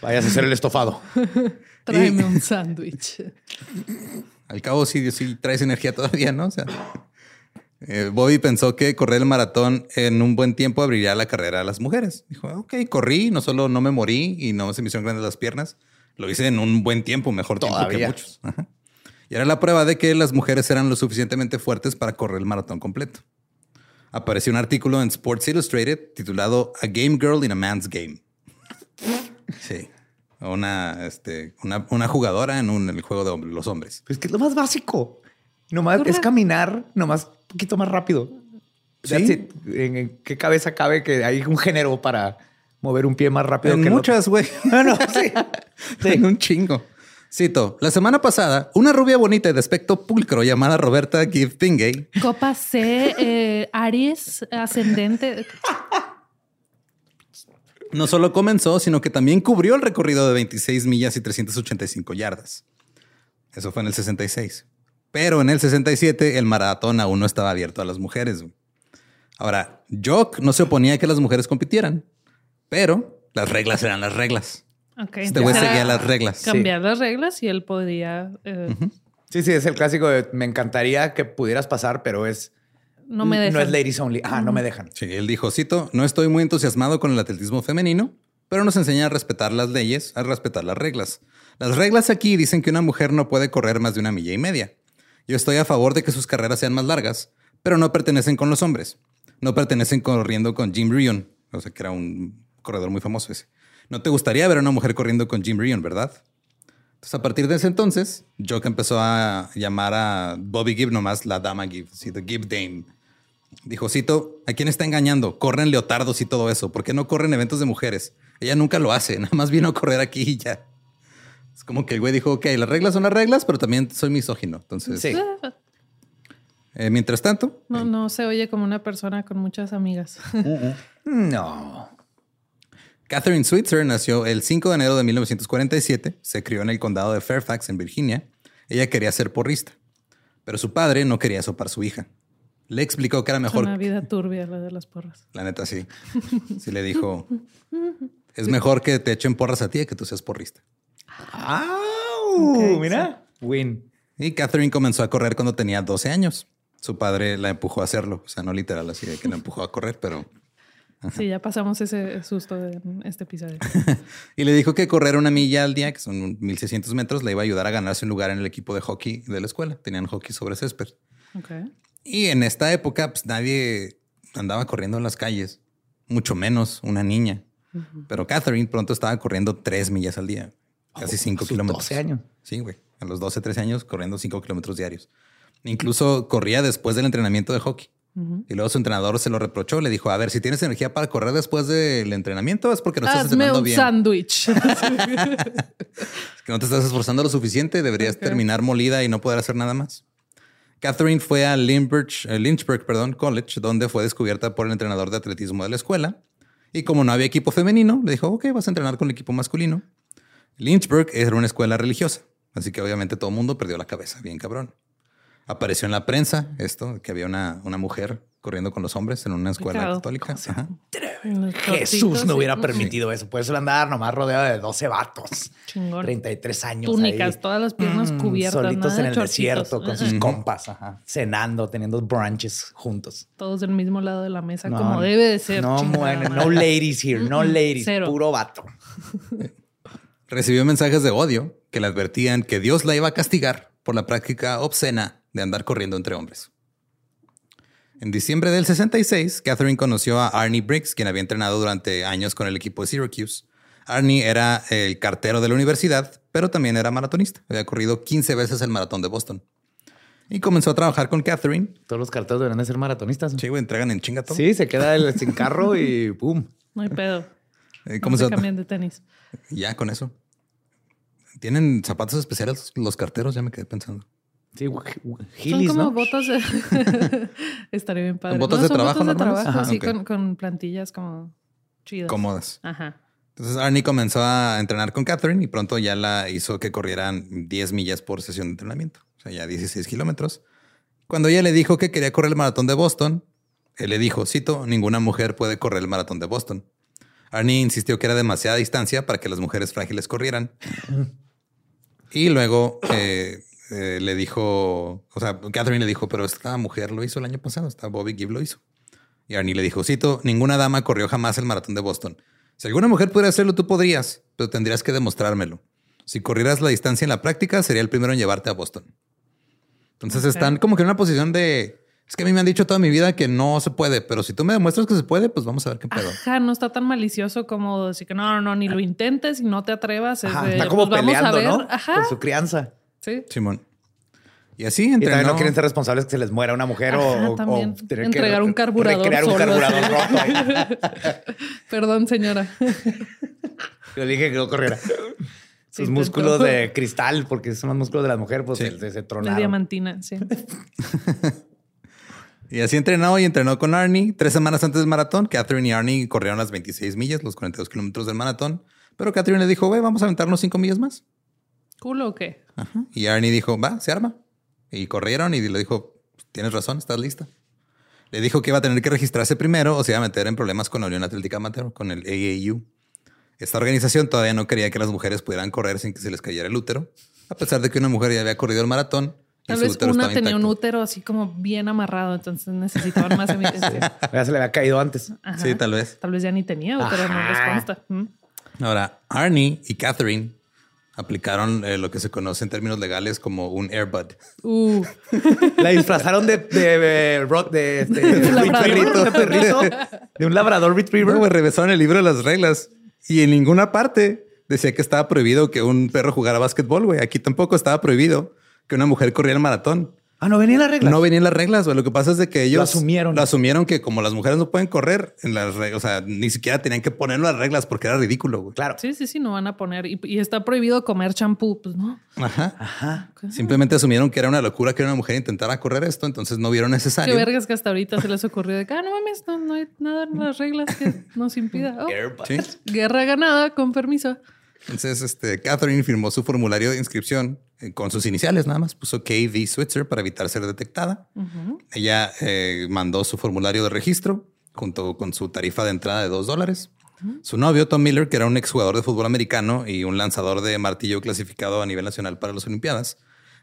Speaker 4: Vayas a hacer el estofado.
Speaker 3: Tráeme un sándwich.
Speaker 1: Al cabo, sí, sí traes energía todavía, ¿no? O sea, eh, Bobby pensó que correr el maratón en un buen tiempo abriría la carrera a las mujeres. Dijo, ok, corrí, no solo no me morí y no se me hicieron grandes las piernas, lo hice en un buen tiempo, mejor tiempo que
Speaker 4: Todavía.
Speaker 1: muchos. Ajá. Y era la prueba de que las mujeres eran lo suficientemente fuertes para correr el maratón completo. Apareció un artículo en Sports Illustrated titulado A Game Girl in a Man's Game. Sí. Una, este, una, una jugadora en, un, en el juego de los hombres.
Speaker 4: Pues que es lo más básico. Nomás es caminar, nomás un poquito más rápido.
Speaker 1: Sí.
Speaker 4: ¿En, en qué cabeza cabe que hay un género para mover un pie más rápido
Speaker 1: En
Speaker 4: que
Speaker 1: muchas, güey.
Speaker 4: No, no, sí.
Speaker 1: En un chingo. Cito, la semana pasada, una rubia bonita y de aspecto pulcro llamada Roberta Gibb Tingay
Speaker 3: Copa C, eh, Aries, ascendente.
Speaker 1: no solo comenzó, sino que también cubrió el recorrido de 26 millas y 385 yardas. Eso fue en el 66. Pero en el 67 el maratón aún no estaba abierto a las mujeres. Ahora, Jock no se oponía a que las mujeres compitieran, pero las reglas eran las reglas.
Speaker 3: Ok,
Speaker 1: Este güey seguía las reglas.
Speaker 3: Cambiar las reglas y él podía. eh,
Speaker 4: Sí, sí, es el clásico de me encantaría que pudieras pasar, pero es
Speaker 3: No me dejan.
Speaker 4: No es ladies only. Ah, no me dejan.
Speaker 1: Sí, él dijo, cito, no estoy muy entusiasmado con el atletismo femenino, pero nos enseña a respetar las leyes, a respetar las reglas. Las reglas aquí dicen que una mujer no puede correr más de una milla y media. Yo estoy a favor de que sus carreras sean más largas, pero no pertenecen con los hombres. No pertenecen corriendo con Jim Rion, o sea, que era un corredor muy famoso ese. No te gustaría ver a una mujer corriendo con Jim Rion, ¿verdad? Entonces, a partir de ese entonces, Jock empezó a llamar a Bobby Gibb nomás la dama Gibb, sí, the Gibb Dame. Dijo, cito, ¿a quién está engañando? Corren leotardos y todo eso. ¿Por qué no corren eventos de mujeres? Ella nunca lo hace, nada más vino a correr aquí y ya. Es como que el güey dijo, ok, las reglas son las reglas, pero también soy misógino. Entonces,
Speaker 4: Sí.
Speaker 1: eh, mientras tanto,
Speaker 3: No, no se oye como una persona con muchas amigas.
Speaker 4: No.
Speaker 1: Catherine Switzer nació el 5 de enero de 1947. Se crió en el condado de Fairfax, en Virginia. Ella quería ser porrista, pero su padre no quería sopar su hija. Le explicó que era
Speaker 3: Es
Speaker 1: mejor.
Speaker 3: una vida turbia la de las porras.
Speaker 1: La neta, sí. Sí le dijo, es mejor que te echen porras a ti que que tú seas porrista.
Speaker 4: ¡Au!
Speaker 3: Ok,
Speaker 4: Mira. Win.
Speaker 1: Y Catherine comenzó a correr cuando tenía 12 años. Su padre la empujó a hacerlo. O sea, no literal así de que la empujó a correr, pero...
Speaker 3: Sí, ya pasamos ese susto en este episodio.
Speaker 1: Y le dijo que correr una milla al día, que son 1600 metros, le iba a ayudar a ganarse un lugar en el equipo de hockey de la escuela. Tenían hockey sobre césped. Y en esta época, pues nadie andaba corriendo en las calles, mucho menos una niña. Pero Catherine pronto estaba corriendo tres millas al día, casi
Speaker 4: Oh,
Speaker 1: cinco
Speaker 4: a sus
Speaker 1: kilómetros.
Speaker 4: 12 años.
Speaker 1: Sí, güey. A los 12, 13 años corriendo cinco kilómetros diarios. Incluso corría después del entrenamiento de hockey. Y luego su entrenador se lo reprochó. Le dijo, a ver, si tienes energía para correr después del entrenamiento es porque no estás
Speaker 3: Hazme
Speaker 1: entrenando
Speaker 3: un
Speaker 1: bien.
Speaker 3: sándwich.
Speaker 1: Es que no te estás esforzando lo suficiente. Deberías terminar molida y no poder hacer nada más. Catherine fue a Lynchburg, eh, Lynchburg perdón, College, donde fue descubierta por el entrenador de atletismo de la escuela. Y como no había equipo femenino, le dijo, ok, vas a entrenar con el equipo masculino. Lynchburg era una escuela religiosa, así que obviamente todo el mundo perdió la cabeza, bien cabrón. Apareció en la prensa esto, que había una, una mujer corriendo con los hombres en una escuela católica. Ajá.
Speaker 4: Jesús no hubiera permitido eso. Puedes andar nomás rodeado de 12 vatos.
Speaker 3: Chingón.
Speaker 4: 33 años.
Speaker 3: Túnicas,
Speaker 4: ahí.
Speaker 3: todas las piernas
Speaker 4: Mm,
Speaker 3: cubiertas.
Speaker 4: Solitos
Speaker 3: nada
Speaker 4: en
Speaker 3: de
Speaker 4: el desierto con sus compas, ajá, cenando, teniendo brunches juntos.
Speaker 3: Todos del mismo lado de la mesa,
Speaker 4: No,
Speaker 3: como debe de ser.
Speaker 4: No, bueno, no ladies here, no ladies,
Speaker 3: cero.
Speaker 4: puro vato.
Speaker 1: Recibió mensajes de odio que le advertían que Dios la iba a castigar por la práctica obscena de andar corriendo entre hombres. En diciembre del 66, Catherine conoció a Arnie Briggs, quien había entrenado durante años con el equipo de Syracuse. Arnie era el cartero de la universidad, pero también era maratonista. Había corrido 15 veces el maratón de Boston. Y comenzó a trabajar con Catherine.
Speaker 4: Todos los carteros deberían de ser maratonistas.
Speaker 1: Sí, güey, entregan en chinga todo.
Speaker 4: Sí, se queda el, sin carro y ¡pum!
Speaker 3: No hay pedo.
Speaker 1: Eh,
Speaker 3: ¿Cómo
Speaker 1: ¿Cómo
Speaker 3: se
Speaker 1: se
Speaker 3: cambian de tenis?
Speaker 1: Ya con eso. Tienen zapatos especiales los carteros, ya me quedé pensando.
Speaker 4: Sí,
Speaker 3: Son
Speaker 4: gilis,
Speaker 3: como
Speaker 4: ¿no?
Speaker 3: botas de... Estaría bien padre.
Speaker 1: ¿Botas
Speaker 3: No,
Speaker 1: de
Speaker 3: son
Speaker 1: trabajo
Speaker 3: botas de
Speaker 1: normales?
Speaker 3: trabajo,
Speaker 1: Ajá,
Speaker 3: sí,
Speaker 1: ok.
Speaker 3: con, con plantillas como chidas.
Speaker 1: Cómodas.
Speaker 3: Ajá.
Speaker 1: Entonces Arnie comenzó a entrenar con Catherine y pronto ya la hizo que corrieran 10 millas por sesión de entrenamiento, o sea, ya 16 kilómetros. Cuando ella le dijo que quería correr el maratón de Boston, él le dijo, cito, ninguna mujer puede correr el maratón de Boston. Arnie insistió que era demasiada distancia para que las mujeres frágiles corrieran. y luego eh, eh, le dijo, o sea, Catherine le dijo, pero esta mujer lo hizo el año pasado, esta Bobby Gibb lo hizo. Y Arnie le dijo, cito, ninguna dama corrió jamás el maratón de Boston. Si alguna mujer pudiera hacerlo, tú podrías, pero tendrías que demostrármelo. Si corrieras la distancia en la práctica, sería el primero en llevarte a Boston. Entonces están como que en una posición de... Es que a mí me han dicho toda mi vida que no se puede, pero si tú me demuestras que se puede, pues vamos a ver qué pedo.
Speaker 3: Ajá, no está tan malicioso como decir que no, no, no, ni lo intentes y no te atrevas. es
Speaker 4: Ajá,
Speaker 3: de,
Speaker 4: está como
Speaker 3: pues, vamos a
Speaker 4: peleando,
Speaker 3: ver.
Speaker 4: ¿no?
Speaker 3: Ajá.
Speaker 4: Con su crianza.
Speaker 3: Sí.
Speaker 1: Simón. Y así
Speaker 4: Y también
Speaker 1: entrenó.
Speaker 4: no quieren ser responsables que se les muera una mujer o-
Speaker 3: Ajá,
Speaker 4: o,
Speaker 3: también.
Speaker 4: o tener
Speaker 3: Entregar
Speaker 4: que
Speaker 3: un carburador
Speaker 4: recrear un carburador roto. ahí.
Speaker 3: Perdón, señora.
Speaker 4: Yo dije que no corriera. Sus músculos de cristal, porque son los músculos de la mujer, pues
Speaker 1: Sí.
Speaker 4: se, se
Speaker 3: De
Speaker 4: tronaron.
Speaker 3: diamantina, sí.
Speaker 1: Y así entrenó y entrenó con Arnie. Tres semanas antes del maratón, Catherine y Arnie corrieron las 26 millas, los 42 kilómetros del maratón. Pero Catherine le dijo, güey, vamos a aventarnos cinco millas más.
Speaker 3: ¿Culo o qué?
Speaker 1: Ajá. Y Arnie dijo, va, se arma. Y corrieron y le dijo, tienes razón, estás lista. Le dijo que iba a tener que registrarse primero o se iba a meter en problemas con la Unión Atlética Amateur, con el AAU. Esta organización todavía no quería que las mujeres pudieran correr sin que se les cayera el útero, a pesar de que una mujer ya había corrido el maratón. y
Speaker 3: Tal vez una tenía un
Speaker 1: intacto.
Speaker 3: útero así como bien amarrado, entonces necesitaban más evidencia.
Speaker 4: Ya se le había caído antes.
Speaker 3: Ajá.
Speaker 1: Sí, tal vez.
Speaker 3: Tal vez ya ni tenía útero, no les
Speaker 4: Ajá.
Speaker 3: consta. Mm.
Speaker 1: Ahora, Arnie y Catherine aplicaron eh, lo que se conoce en términos legales como un airbud.
Speaker 3: Uh,
Speaker 4: La disfrazaron de, de, de, de, este, de
Speaker 3: labrador.
Speaker 4: perrito, de perrito, de un labrador retriever.
Speaker 1: No, el libro de las reglas y en ninguna parte decía que estaba prohibido que un perro jugara básquetbol, güey. Aquí tampoco estaba prohibido que una mujer corriera el maratón.
Speaker 4: Ah, no venía la regla.
Speaker 1: No venían las reglas, güey. Lo que pasa es de que ellos
Speaker 4: asumieron.
Speaker 1: Lo asumieron que como las mujeres no pueden correr en las reglas, o sea, ni siquiera tenían que poner las reglas porque era ridículo, güey.
Speaker 4: Claro.
Speaker 3: sí, sí, sí, no van a poner. Y, y está prohibido comer champú. Pues no.
Speaker 1: Ajá.
Speaker 4: Ajá.
Speaker 1: Simplemente asumieron que era una locura que una mujer intentara correr esto, entonces no vieron
Speaker 3: Qué
Speaker 1: necesario.
Speaker 3: vergas que hasta ahorita se les ocurrió de que, ah, no mames, no, no hay nada en las reglas que nos impida. Oh.
Speaker 1: Sí.
Speaker 3: guerra ganada, con permiso.
Speaker 1: Entonces, este, Catherine firmó su formulario de inscripción eh, con sus iniciales nada más. Puso KV Switzer para evitar ser detectada. Ella eh, mandó su formulario de registro junto con su tarifa de entrada de dos dólares. Su novio, Tom Miller, que era un exjugador de fútbol americano y un lanzador de martillo clasificado a nivel nacional para las Olimpiadas,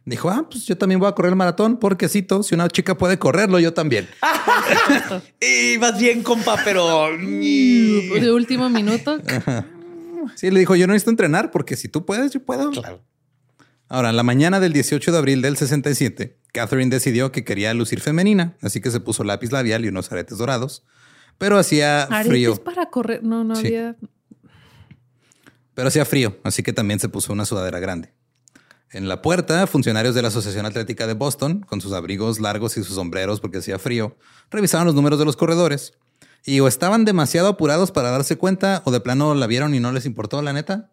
Speaker 1: dijo, ah, pues yo también voy a correr el maratón porque cito, si una chica puede correrlo, yo también.
Speaker 4: Y vas bien, compa, pero.
Speaker 3: De último minuto.
Speaker 1: Sí, le dijo, yo no necesito entrenar porque si tú puedes, yo puedo.
Speaker 4: Claro.
Speaker 1: Ahora, en la mañana del 18 de abril del 67, Catherine decidió que quería lucir femenina, así que se puso lápiz labial y unos aretes dorados. Pero hacía frío.
Speaker 3: Aretes para correr. No, no
Speaker 1: Sí.
Speaker 3: había.
Speaker 1: Pero hacía frío, así que también se puso una sudadera grande. En la puerta, funcionarios de la Asociación Atlética de Boston, con sus abrigos largos y sus sombreros porque hacía frío, revisaban los números de los corredores. Y o estaban demasiado apurados para darse cuenta, o de plano la vieron y no les importó, la neta.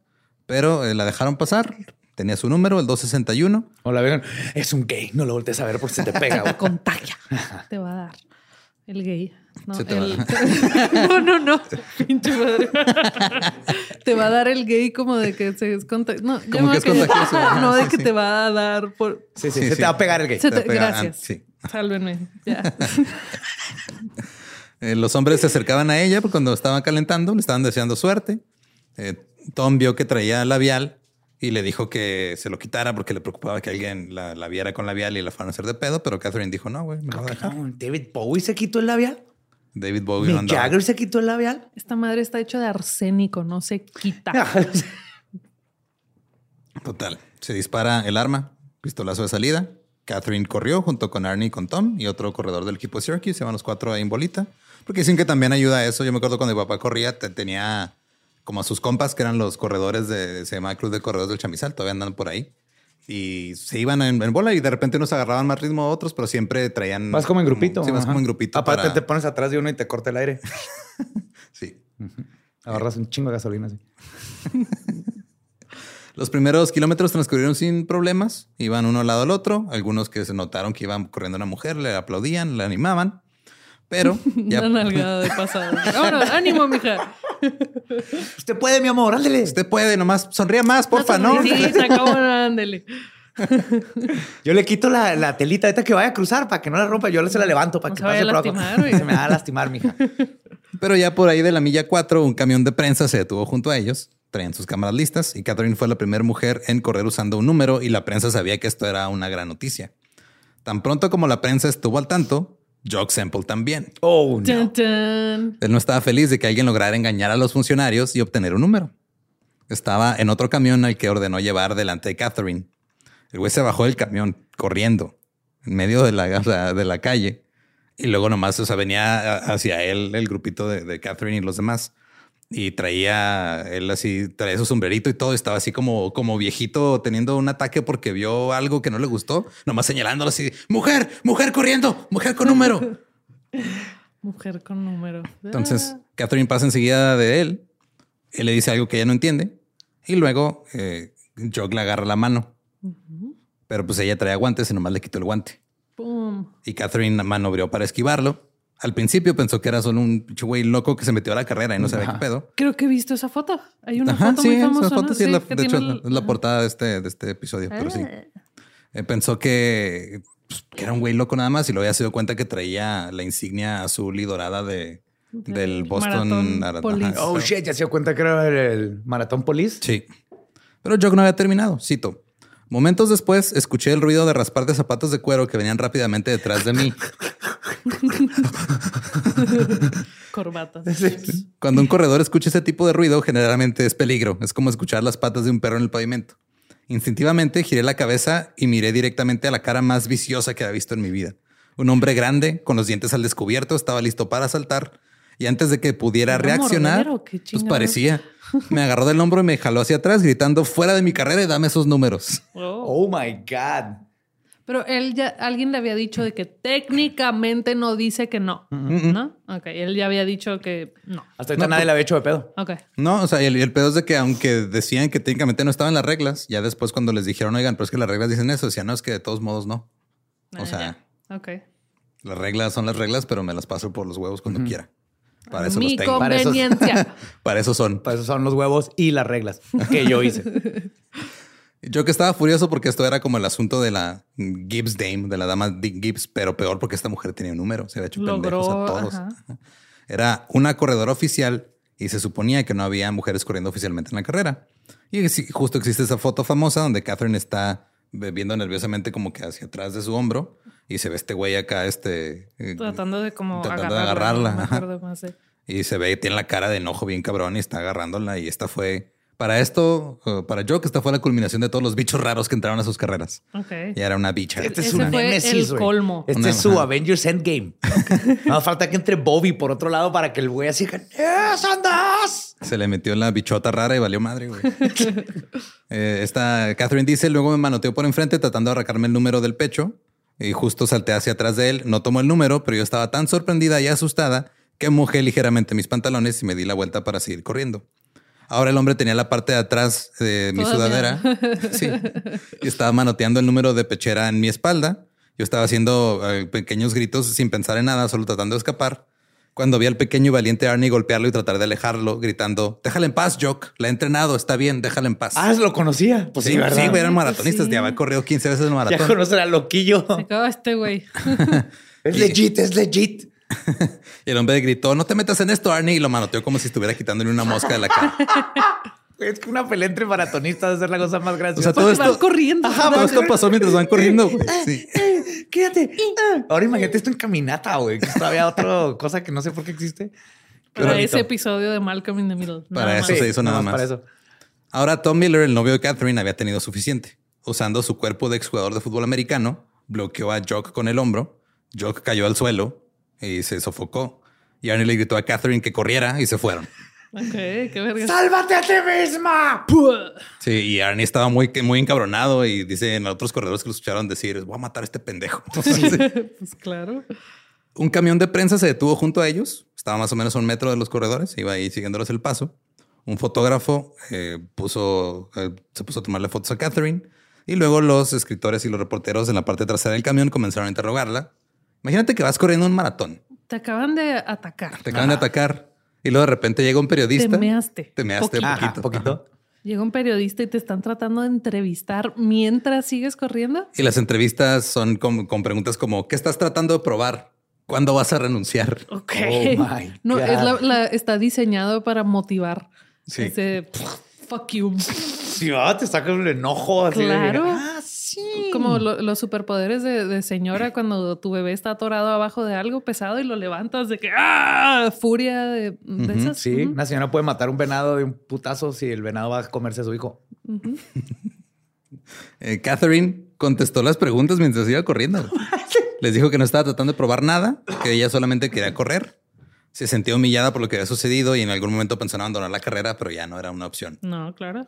Speaker 1: Pero eh, la dejaron pasar. Tenía su número, el 261.
Speaker 4: O la vean, es un gay, no lo voltees a ver porque se te pega.
Speaker 3: Te contagia. Te va a dar el gay. No,
Speaker 1: Se te va a
Speaker 3: el- no, no, no. Pinche madre. te va a dar el gay como de que se es contagioso. No, ya
Speaker 1: Como
Speaker 3: me
Speaker 1: que es
Speaker 3: quedé-
Speaker 1: contagioso, ajá,
Speaker 3: No, de que
Speaker 1: sí.
Speaker 3: te va a dar por.
Speaker 4: Sí, sí,
Speaker 1: Sí,
Speaker 4: se
Speaker 1: sí.
Speaker 4: te va a pegar el gay.
Speaker 3: Se te-
Speaker 1: Te pega-
Speaker 3: gracias.
Speaker 1: ah, sí.
Speaker 3: Sálvenme. Ya.
Speaker 1: Eh, los hombres se acercaban a ella porque cuando estaban calentando, le estaban deseando suerte. Eh, Tom vio que traía labial y le dijo que se lo quitara porque le preocupaba que alguien la, la viera con labial y la fueran a hacer de pedo. Pero Catherine dijo, no, güey, me lo voy a dejar.
Speaker 4: No, David Bowie se quitó el labial.
Speaker 1: David Bowie no
Speaker 4: Mick
Speaker 1: andaba.
Speaker 4: Jagger se quitó el labial.
Speaker 3: Esta madre está hecha de arsénico, no se quita.
Speaker 1: Total. Se dispara el arma, pistolazo de salida. Catherine corrió junto con Arnie y con Tom y otro corredor del equipo de Syracuse. Se van los cuatro ahí en bolita. Porque dicen que también ayuda a eso. Yo me acuerdo cuando mi papá corría, te- tenía como a sus compas que eran los corredores de, se llama Club de Corredores del Chamizal. Todavía andan por ahí. Y se iban en, en bola y de repente unos agarraban más ritmo a otros, pero siempre traían...
Speaker 4: Vas como en grupito.
Speaker 1: Sí, vas
Speaker 4: ajá.
Speaker 1: como en grupito.
Speaker 4: Aparte
Speaker 1: para-
Speaker 4: te pones atrás de uno y te corta el aire.
Speaker 1: Sí.
Speaker 4: Ahorras un chingo de gasolina. así.
Speaker 1: Los primeros kilómetros transcurrieron sin problemas. Iban uno al lado del otro. Algunos que se notaron que iban corriendo una mujer le aplaudían, le animaban. Pero ya
Speaker 3: Una nalgada de pasado. Vámonos, ánimo, mija.
Speaker 4: Usted puede, mi amor, ándele.
Speaker 1: usted puede, nomás sonría más, porfa, ¿no?
Speaker 3: Sí, se acabó, ándele.
Speaker 4: Yo le quito la, la telita ahorita que vaya a cruzar para que no la rompa. Yo se la levanto para
Speaker 3: No
Speaker 4: que
Speaker 3: se vaya
Speaker 4: pase abajo.
Speaker 3: lastimar, güey.
Speaker 4: Se me va a lastimar, mija.
Speaker 1: Pero ya por ahí de la milla 4, un camión de prensa se detuvo junto a ellos. Traían sus cámaras listas y Catherine fue la primera mujer en correr usando un número y la prensa sabía que esto era una gran noticia. Tan pronto como la prensa estuvo al tanto, Jock Semple también.
Speaker 4: Oh, no.
Speaker 1: Él no estaba feliz de que alguien lograra engañar a los funcionarios y obtener un número. Estaba en otro camión al que ordenó llevar delante de Catherine. El güey se bajó del camión corriendo en medio de la, o sea, de la calle y luego nomás, o sea, venía hacia él el grupito de, de Catherine y los demás. Y traía él así, traía su sombrerito y todo. Estaba así como, como viejito teniendo un ataque porque vio algo que no le gustó, nomás señalándolo así: mujer, mujer corriendo, mujer con número.
Speaker 3: Mujer con número.
Speaker 1: Entonces,
Speaker 3: Ah.
Speaker 1: Catherine pasa enseguida de él. Él le dice algo que ella no entiende. Y luego eh, Jock le agarra la mano. Pero pues ella traía guantes y nomás le quitó el guante.
Speaker 3: Pum.
Speaker 1: Y Catherine maniobró para esquivarlo. Al principio pensó que era solo un pinche güey loco que se metió a la carrera y no sabía qué pedo.
Speaker 3: Creo que he visto esa foto. Hay una
Speaker 1: Ajá,
Speaker 3: foto
Speaker 1: sí,
Speaker 3: muy famosa.
Speaker 1: foto
Speaker 3: ¿no?
Speaker 1: sí es la-
Speaker 3: que
Speaker 1: de hecho es la portada de este, de este episodio, pero sí. Eh, pensó que, pues, que era un güey loco nada más y luego ya se dio cuenta que traía la insignia azul y dorada de, del Boston
Speaker 3: Maratón
Speaker 1: Marathon.
Speaker 4: Oh, shit. Ya se dio cuenta que era el, el maratón police.
Speaker 1: Sí. Pero Jock no había terminado. Cito. Momentos después, escuché el ruido de raspar de zapatos de cuero que venían rápidamente detrás de mí.
Speaker 3: Corbatas.
Speaker 1: Cuando un corredor escucha ese tipo de ruido, generalmente es peligro. Es como escuchar las patas de un perro en el pavimento. Instintivamente giré la cabeza y miré directamente a la cara más viciosa que había visto en mi vida. Un hombre grande, con los dientes al descubierto, estaba listo para saltar. Y antes de que pudiera
Speaker 3: ¿Era
Speaker 1: reaccionar,
Speaker 3: morder
Speaker 1: pues parecía. Me agarró del hombro y me jaló hacia atrás, gritando fuera de mi carrera y dame esos números.
Speaker 3: Oh.
Speaker 4: Oh my God.
Speaker 3: Pero él ya, alguien le había dicho de que técnicamente no dice que no. ¿No? Ok, él ya había dicho que no.
Speaker 4: Hasta ahorita
Speaker 1: No,
Speaker 4: nadie le había hecho de pedo.
Speaker 3: Ok.
Speaker 1: No, o sea, y el, el pedo es de que aunque decían que técnicamente no estaban las reglas, ya después cuando les dijeron, oigan, pero es que las reglas dicen eso, decían, no, es que de todos modos no. O
Speaker 3: Ah,
Speaker 1: sea,
Speaker 3: ya. Ok.
Speaker 1: las reglas son las reglas, pero me las paso por los huevos cuando quiera. Para eso
Speaker 3: Mi
Speaker 1: los tengo.
Speaker 4: Para eso-
Speaker 3: conveniencia.
Speaker 1: Para eso son.
Speaker 4: Para eso son los huevos y las reglas que yo hice.
Speaker 1: Yo que estaba furioso porque esto era como el asunto de la Gibbs Dame, de la dama Di- Gibbs, pero peor porque esta mujer tenía un número, se había hecho pendejos a todos.
Speaker 3: ajá.
Speaker 1: Era una corredora oficial y se suponía que no había mujeres corriendo oficialmente en la carrera. Y justo existe esa foto famosa donde Catherine está viendo nerviosamente como que hacia atrás de su hombro y se ve este güey acá, este... eh,
Speaker 3: Tratando de como
Speaker 1: Tratando de
Speaker 3: agarrarla. no me más
Speaker 1: Y se ve, tiene la cara de enojo bien cabrón y está agarrándola. Y esta fue Para esto, para Jock, esta fue la culminación de todos los bichos raros que entraron a sus carreras. Y era una bicha.
Speaker 4: Este es
Speaker 3: Ese
Speaker 4: un Nemesis,
Speaker 3: el colmo.
Speaker 4: Este
Speaker 1: Una-
Speaker 4: es su
Speaker 1: ajá.
Speaker 4: Avengers Endgame. No falta que entre Bobby por otro lado para que el güey así diga, ¡Eh, andas!
Speaker 1: Se le metió la bichota rara y valió madre, güey. Eh, esta Catherine dice, luego me manoteó por enfrente tratando de arrancarme el número del pecho y justo salté hacia atrás de él. No tomó el número, pero yo estaba tan sorprendida y asustada que mojé ligeramente mis pantalones y me di la vuelta para seguir corriendo. Ahora el hombre tenía la parte de atrás de mi
Speaker 3: Todavía.
Speaker 1: sudadera. Sí. Y estaba manoteando el número de pechera en mi espalda. Yo estaba haciendo eh, pequeños gritos sin pensar en nada, solo tratando de escapar. Cuando vi al pequeño y valiente Arnie golpearlo y tratar de alejarlo, gritando, déjala en paz, Jock. La he entrenado, está bien, déjala en paz.
Speaker 4: Ah, lo conocía. Pues sí,
Speaker 1: sí,
Speaker 4: ¿verdad?
Speaker 1: sí, güey, eran
Speaker 3: Pues
Speaker 1: maratonistas.
Speaker 3: sí.
Speaker 1: Ya había corrido 15 veces el
Speaker 4: Ya
Speaker 1: maratón.
Speaker 4: conocer al loquillo.
Speaker 3: Se acaba este güey.
Speaker 4: Es legit, es legit.
Speaker 1: Y el hombre gritó, no te metas en esto, Arnie, y lo manoteó como si estuviera quitándole una mosca de la cara.
Speaker 4: Es que una pelea entre maratonistas ser la cosa más
Speaker 1: O
Speaker 4: graciosa.
Speaker 1: sea, todo esto,
Speaker 3: corriendo.
Speaker 1: todo esto pasó mientras van corriendo. güey. Sí.
Speaker 4: Quédate. Ah. Ahora imagínate esto en caminata, güey. Que es todavía otra cosa que no sé por qué existe.
Speaker 3: Para
Speaker 1: Pero-
Speaker 3: ese episodio de Malcolm in the Middle.
Speaker 1: Para
Speaker 3: Nada
Speaker 1: eso
Speaker 3: más.
Speaker 1: se hizo nada
Speaker 4: nomás
Speaker 1: más.
Speaker 4: Para eso.
Speaker 1: Ahora Tom Miller, el novio de Catherine, había tenido suficiente. Usando su cuerpo de exjugador de fútbol americano, bloqueó a Jock con el hombro. Jock cayó al suelo y se sofocó. Y Arnie le gritó a Catherine que corriera y se fueron.
Speaker 3: Ok, qué verga.
Speaker 4: ¡Sálvate a ti misma!
Speaker 1: Sí, y Arnie estaba muy, muy encabronado y dice en otros corredores que lo escucharon decir, voy a matar a este pendejo.
Speaker 3: pues claro.
Speaker 1: Un camión de prensa se detuvo junto a ellos. Estaba más o menos a un metro de los corredores. Iba ahí siguiéndoles el paso. Un fotógrafo eh, puso, eh, se puso a tomarle fotos a Catherine. Y luego los escritores y los reporteros en la parte trasera del camión comenzaron a interrogarla. Imagínate que vas corriendo un maratón.
Speaker 3: Te acaban de atacar.
Speaker 1: Te acaban de atacar. Y luego de repente llega un periodista.
Speaker 3: Te measte.
Speaker 1: Te measte
Speaker 3: Poquito.
Speaker 1: poquito.
Speaker 4: Ajá, poquito.
Speaker 3: Llega un periodista y te están tratando de entrevistar mientras sigues corriendo.
Speaker 1: Y las entrevistas son con, con preguntas como, ¿qué estás tratando de probar? ¿Cuándo vas a renunciar?
Speaker 3: Ok.
Speaker 4: Oh my
Speaker 3: no, es la, está diseñado para motivar.
Speaker 1: Sí.
Speaker 3: Ese fuck you.
Speaker 4: Sí, ah, te saca un enojo. Así de-
Speaker 3: Claro.
Speaker 4: ah, sí.
Speaker 3: Como lo- los superpoderes de, de señora cuando tu bebé está atorado abajo de algo pesado y lo levantas de que ¡ah! Furia de, de
Speaker 1: Ujú,
Speaker 3: esas.
Speaker 4: Sí, una señora puede matar un venado de un putazo si el venado va a comerse a su hijo.
Speaker 1: Eh, Catherine contestó las preguntas mientras iba corriendo. Les dijo que no estaba tratando de probar nada, que ella solamente quería correr. Se sentía humillada por lo que había sucedido y en algún momento pensó en abandonar la carrera, pero ya no era una opción.
Speaker 3: No, claro.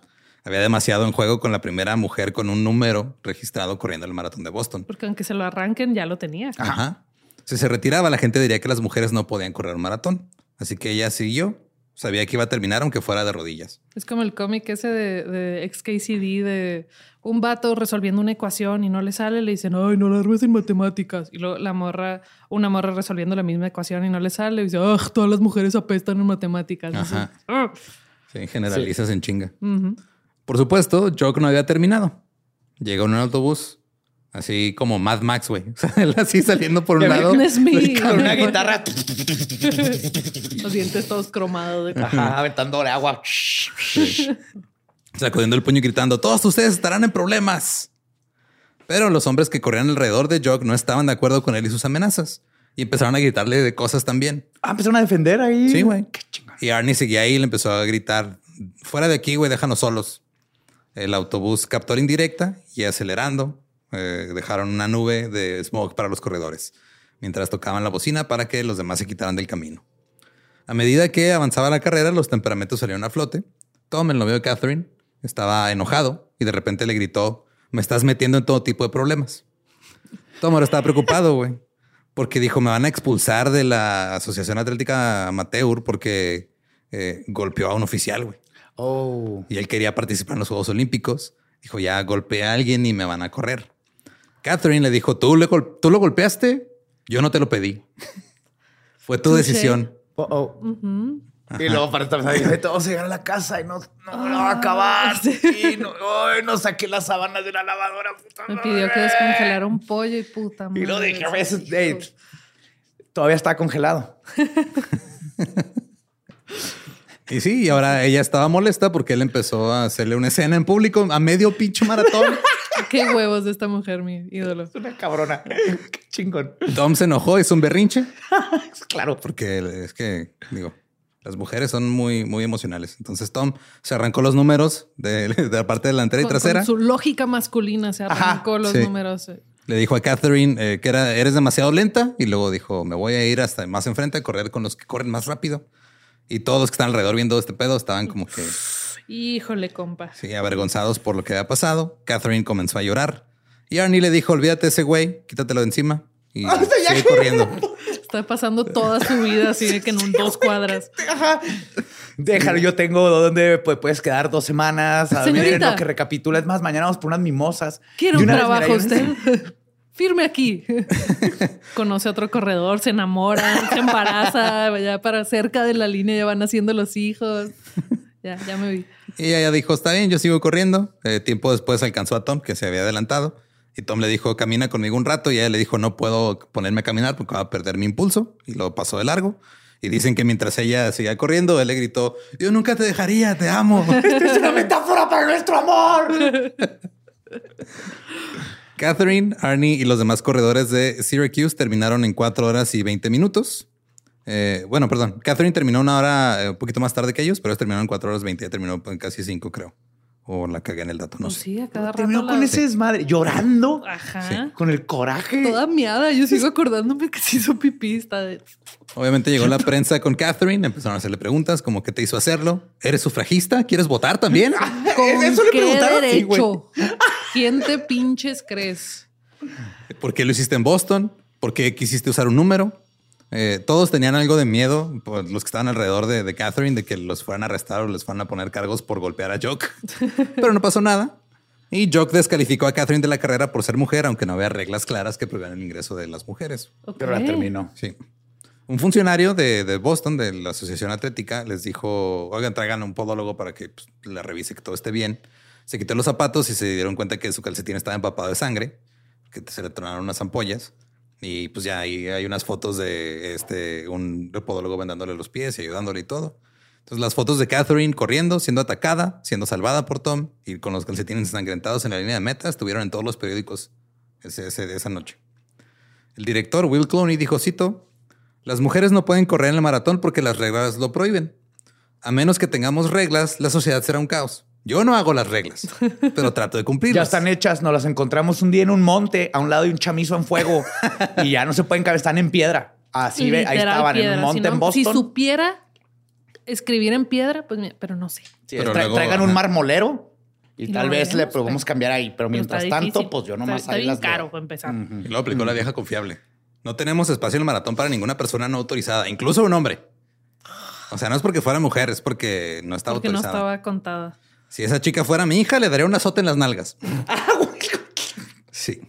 Speaker 1: Había demasiado en juego con la primera mujer con un número registrado corriendo el maratón de Boston.
Speaker 3: Porque aunque se lo arranquen, ya lo tenía.
Speaker 1: Ajá. Si se retiraba, la gente diría que las mujeres no podían correr un maratón. Así que ella siguió. Sabía que iba a terminar aunque fuera de rodillas.
Speaker 3: Es como el cómic ese de, de XKCD de un vato resolviendo una ecuación y no le sale, le dicen, ay, no la armes en matemáticas. Y luego la morra, una morra resolviendo la misma ecuación y no le sale, y dice, ah, todas las mujeres apestan en matemáticas.
Speaker 1: Ajá.
Speaker 3: Así.
Speaker 1: Sí, generalizas en chinga.
Speaker 3: Ujú.
Speaker 1: Por supuesto, Jock no había terminado. Llegó en un autobús, así como Mad Max, güey. O sea, él así saliendo por un lado.
Speaker 4: Con una guitarra.
Speaker 3: Los dientes todos cromados. de-
Speaker 4: Ajá, aventando agua.
Speaker 1: sacudiendo el puño y gritando, todos ustedes estarán en problemas. Pero los hombres que corrían alrededor de Jock no estaban de acuerdo con él y sus amenazas. Y empezaron a gritarle de cosas también.
Speaker 4: Ah, empezaron a defender ahí.
Speaker 1: Sí, güey.
Speaker 4: Qué chingón.
Speaker 1: Y Arnie seguía ahí y le empezó a gritar, fuera de aquí, güey, déjanos solos. El autobús captó indirecta y acelerando, eh, dejaron una nube de smog para los corredores, mientras tocaban la bocina para que los demás se quitaran del camino. A medida que avanzaba la carrera, los temperamentos salieron a flote. Tom, el novio de Catherine, estaba enojado y de repente le gritó, me estás metiendo en todo tipo de problemas. Tom ahora estaba preocupado, güey. Porque dijo, me van a expulsar de la Asociación Atlética Amateur porque eh, golpeó a un oficial, güey.
Speaker 4: Oh.
Speaker 1: Y él quería participar en los Juegos Olímpicos. Dijo, ya golpeé a alguien y me van a correr. Catherine le dijo, ¿tú, le gol- ¿tú lo golpeaste? Yo no te lo pedí. Fue tu decisión.
Speaker 4: Oh, oh.
Speaker 3: Ujú.
Speaker 4: Y luego para estar todos llegar a la casa y no, no, no va a acabar. Y no, ay, no saqué las sábanas de la lavadora. Puta
Speaker 3: Me
Speaker 4: madre.
Speaker 3: pidió que descongelara un pollo y puta
Speaker 4: Y lo dije a veces, hey, todavía está congelado.
Speaker 1: Y sí, y ahora ella estaba molesta porque él empezó a hacerle una escena en público a medio pinche maratón.
Speaker 3: Qué huevos de esta mujer, mi ídolo.
Speaker 4: Es una cabrona. Qué chingón.
Speaker 1: Tom se enojó, hizo un berrinche
Speaker 4: Claro.
Speaker 1: porque es que, digo, Las mujeres son muy, muy emocionales. Entonces Tom se arrancó los números de, de la parte delantera y
Speaker 3: Con-
Speaker 1: trasera.
Speaker 3: con su lógica masculina se arrancó los
Speaker 1: sí.
Speaker 3: números.
Speaker 1: Le dijo a Catherine eh, que era, eres demasiado lenta y luego dijo, me voy a ir hasta más enfrente a correr con los que corren más rápido. Y todos los que están alrededor viendo este pedo estaban como que
Speaker 3: Híjole, compa.
Speaker 1: sí, avergonzados por lo que había pasado. Catherine comenzó a llorar y Arnie le dijo, olvídate de ese güey, quítatelo de encima y sigue corriendo.
Speaker 3: Está pasando toda su vida así de que en un dos cuadras.
Speaker 4: Ajá. Déjalo, yo tengo donde puedes quedar dos semanas. A ver,
Speaker 3: Señorita.
Speaker 4: en lo que recapitula. Es más, mañana vamos por unas mimosas.
Speaker 3: ¿Quiere
Speaker 4: Y
Speaker 3: un trabajo usted? Firme aquí. Conoce a otro corredor, se enamora, se embaraza, ya para cerca de la línea ya van haciendo los hijos. Ya, ya me vi.
Speaker 1: Y ella ya dijo, está bien, yo sigo corriendo. Eh, tiempo después alcanzó a Tom, que se había adelantado. Y Tom le dijo, camina conmigo un rato. Y ella le dijo, no puedo ponerme a caminar porque va a perder mi impulso. Y lo pasó de largo. Y dicen que mientras ella seguía corriendo, él le gritó, yo nunca te dejaría, te amo.
Speaker 4: Es una metáfora para nuestro amor.
Speaker 1: Catherine, Arnie y los demás corredores de Syracuse terminaron en 4 horas y 20 minutos. Eh, bueno, perdón. Catherine terminó una hora eh, un poquito más tarde que ellos, pero ellos terminaron en 4 horas 20. Ella terminó en casi 5, creo. O la cagué en el dato, no
Speaker 3: Pues
Speaker 1: sé.
Speaker 3: sí, a cada rato.
Speaker 4: Terminó
Speaker 3: la-
Speaker 4: con ese desmadre, llorando,
Speaker 3: Ajá.
Speaker 4: con el coraje.
Speaker 3: Toda miada. Yo sigo acordándome que se hizo pipí. Está de...
Speaker 1: Obviamente llegó la prensa con Catherine, empezaron a hacerle preguntas como qué te hizo hacerlo. ¿Eres sufragista? ¿Quieres votar también?
Speaker 3: ¿Con
Speaker 4: Eso le
Speaker 3: qué
Speaker 4: preguntaron, sí,
Speaker 3: derecho? ¿Quién te pinches crees?
Speaker 1: ¿Por qué lo hiciste en Boston? ¿Por qué quisiste usar un número? Eh, todos tenían algo de miedo, por los que estaban alrededor de, de Catherine, de que los fueran a arrestar o les fueran a poner cargos por golpear a Jock. Pero no pasó nada. Y Jock descalificó a Catherine de la carrera por ser mujer, aunque no había reglas claras que prohibían el ingreso de las mujeres.
Speaker 4: Pero la terminó.
Speaker 1: Sí. Un funcionario de, de Boston, de la Asociación Atlética, les dijo, oigan, traigan un podólogo para que pues, la revise que todo esté bien. Se quitó los zapatos y se dieron cuenta que su calcetín estaba empapado de sangre, que se le tronaron unas ampollas. Y pues ya ahí hay unas fotos de este, un podólogo vendándole los pies y ayudándole y todo. Entonces las fotos de Catherine corriendo, siendo atacada, siendo salvada por Tom y con los calcetines ensangrentados en la línea de meta estuvieron en todos los periódicos ese- esa noche. El director Will Clooney dijo, cito, las mujeres no pueden correr en el maratón porque las reglas lo prohíben. A menos que tengamos reglas, la sociedad será un caos. Yo no hago las reglas, pero trato de
Speaker 4: Ya
Speaker 1: cumplirlas.
Speaker 4: están hechas, nos las encontramos un día en un monte, a un lado de un chamizo en fuego y ya no se pueden caber, están en piedra. Así ve, ahí estaban en
Speaker 3: piedra.
Speaker 4: un monte
Speaker 3: Si no-
Speaker 4: en Boston.
Speaker 3: Si supiera escribir en piedra, pues mira, pero no sé.
Speaker 4: Sí,
Speaker 1: Pero
Speaker 4: tra-
Speaker 1: luego,
Speaker 4: traigan un marmolero y,
Speaker 3: Y
Speaker 4: tal vez le
Speaker 3: veremos, pero-
Speaker 4: cambiar ahí. Pero
Speaker 3: Pero
Speaker 4: mientras tanto,
Speaker 3: difícil.
Speaker 4: pues yo nomás
Speaker 3: Está
Speaker 4: ahí las
Speaker 3: caro para empezar.
Speaker 1: Y luego aplicó la vieja confiable. No tenemos espacio en el maratón para ninguna persona no autorizada, incluso un hombre. O sea, no es porque fuera mujer, es porque no estaba
Speaker 3: Porque no
Speaker 1: autorizada.
Speaker 3: estaba contada.
Speaker 1: Si esa chica fuera mi hija, le daría un azote en las nalgas. Sí.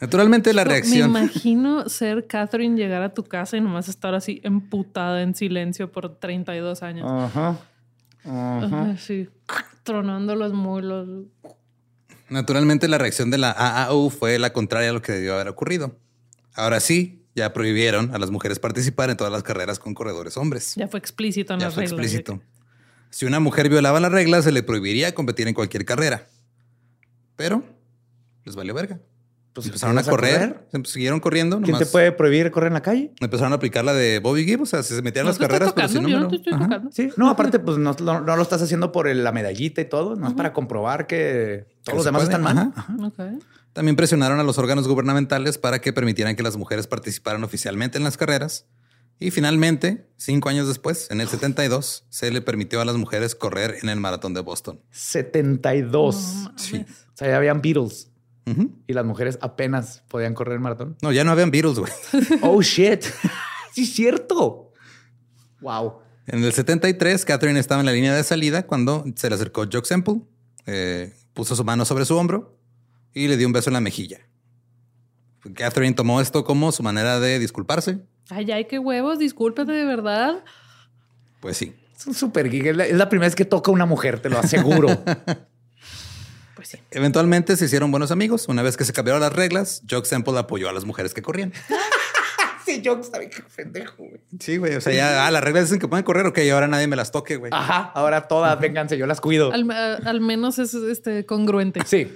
Speaker 1: Naturalmente la reacción.
Speaker 3: Me imagino ser Catherine, llegar a tu casa y nomás estar así emputada en silencio por 32 años.
Speaker 4: Ajá.
Speaker 3: Ajá, sí. Tronando los mulos.
Speaker 1: Naturalmente la reacción de la AAU fue la contraria a lo que debió haber ocurrido. Ahora sí, ya prohibieron a las mujeres participar en todas las carreras con corredores hombres.
Speaker 3: Ya fue explícito en
Speaker 1: Ya
Speaker 3: las
Speaker 1: fue
Speaker 3: reglas.
Speaker 1: explícito. Si una mujer violaba las reglas, se le prohibiría competir en cualquier carrera. Pero les valió verga.
Speaker 4: Pues,
Speaker 1: Empezaron a
Speaker 4: ¿vas
Speaker 1: correr, se siguieron corriendo.
Speaker 4: ¿Quién
Speaker 1: nomás
Speaker 4: te puede prohibir correr en la calle?
Speaker 1: Empezaron a aplicar la de Bobby Gibb, o sea, se metían
Speaker 3: No
Speaker 1: las carreras por
Speaker 3: tocando,
Speaker 1: sin
Speaker 3: yo no te estoy tocando.
Speaker 4: Sí. No, aparte, pues no, no- lo estás haciendo por la medallita y todo, no es para comprobar que todos los demás
Speaker 1: puede,
Speaker 4: están mal.
Speaker 1: ajá. También presionaron a los órganos gubernamentales para que permitieran que las mujeres participaran oficialmente en las carreras. Y finalmente, cinco años después, en el 72, se le permitió a las mujeres correr en el maratón de Boston.
Speaker 4: 72.
Speaker 3: No mames.
Speaker 1: Sí.
Speaker 4: O sea, ya habían Beatles y las mujeres apenas podían correr el maratón.
Speaker 1: No, ya no habían Beatles, güey.
Speaker 4: Oh shit. sí, es cierto. Wow.
Speaker 1: En el 73, Catherine estaba en la línea de salida cuando se le acercó Jock Semple, eh, puso su mano sobre su hombro y le dio un beso en la mejilla. Catherine tomó esto como su manera de disculparse.
Speaker 3: Ay, ay, qué huevos, discúlpate de verdad.
Speaker 1: Pues sí.
Speaker 4: Es un super geek. Es la, es la primera vez que toca una mujer, te lo aseguro.
Speaker 3: Pues sí.
Speaker 1: Eventualmente se hicieron buenos amigos. Una vez que se cambiaron las reglas, Jock Semple apoyó a las mujeres que corrían.
Speaker 4: sí, yo sabía que pendejo, güey.
Speaker 1: Sí, güey. O sea, ya ah, las reglas dicen que pueden correr. Ok, ahora nadie me las toque, güey.
Speaker 4: Ajá, ahora todas, vénganse, yo las cuido.
Speaker 3: Al, a- al menos es este, congruente.
Speaker 4: Sí.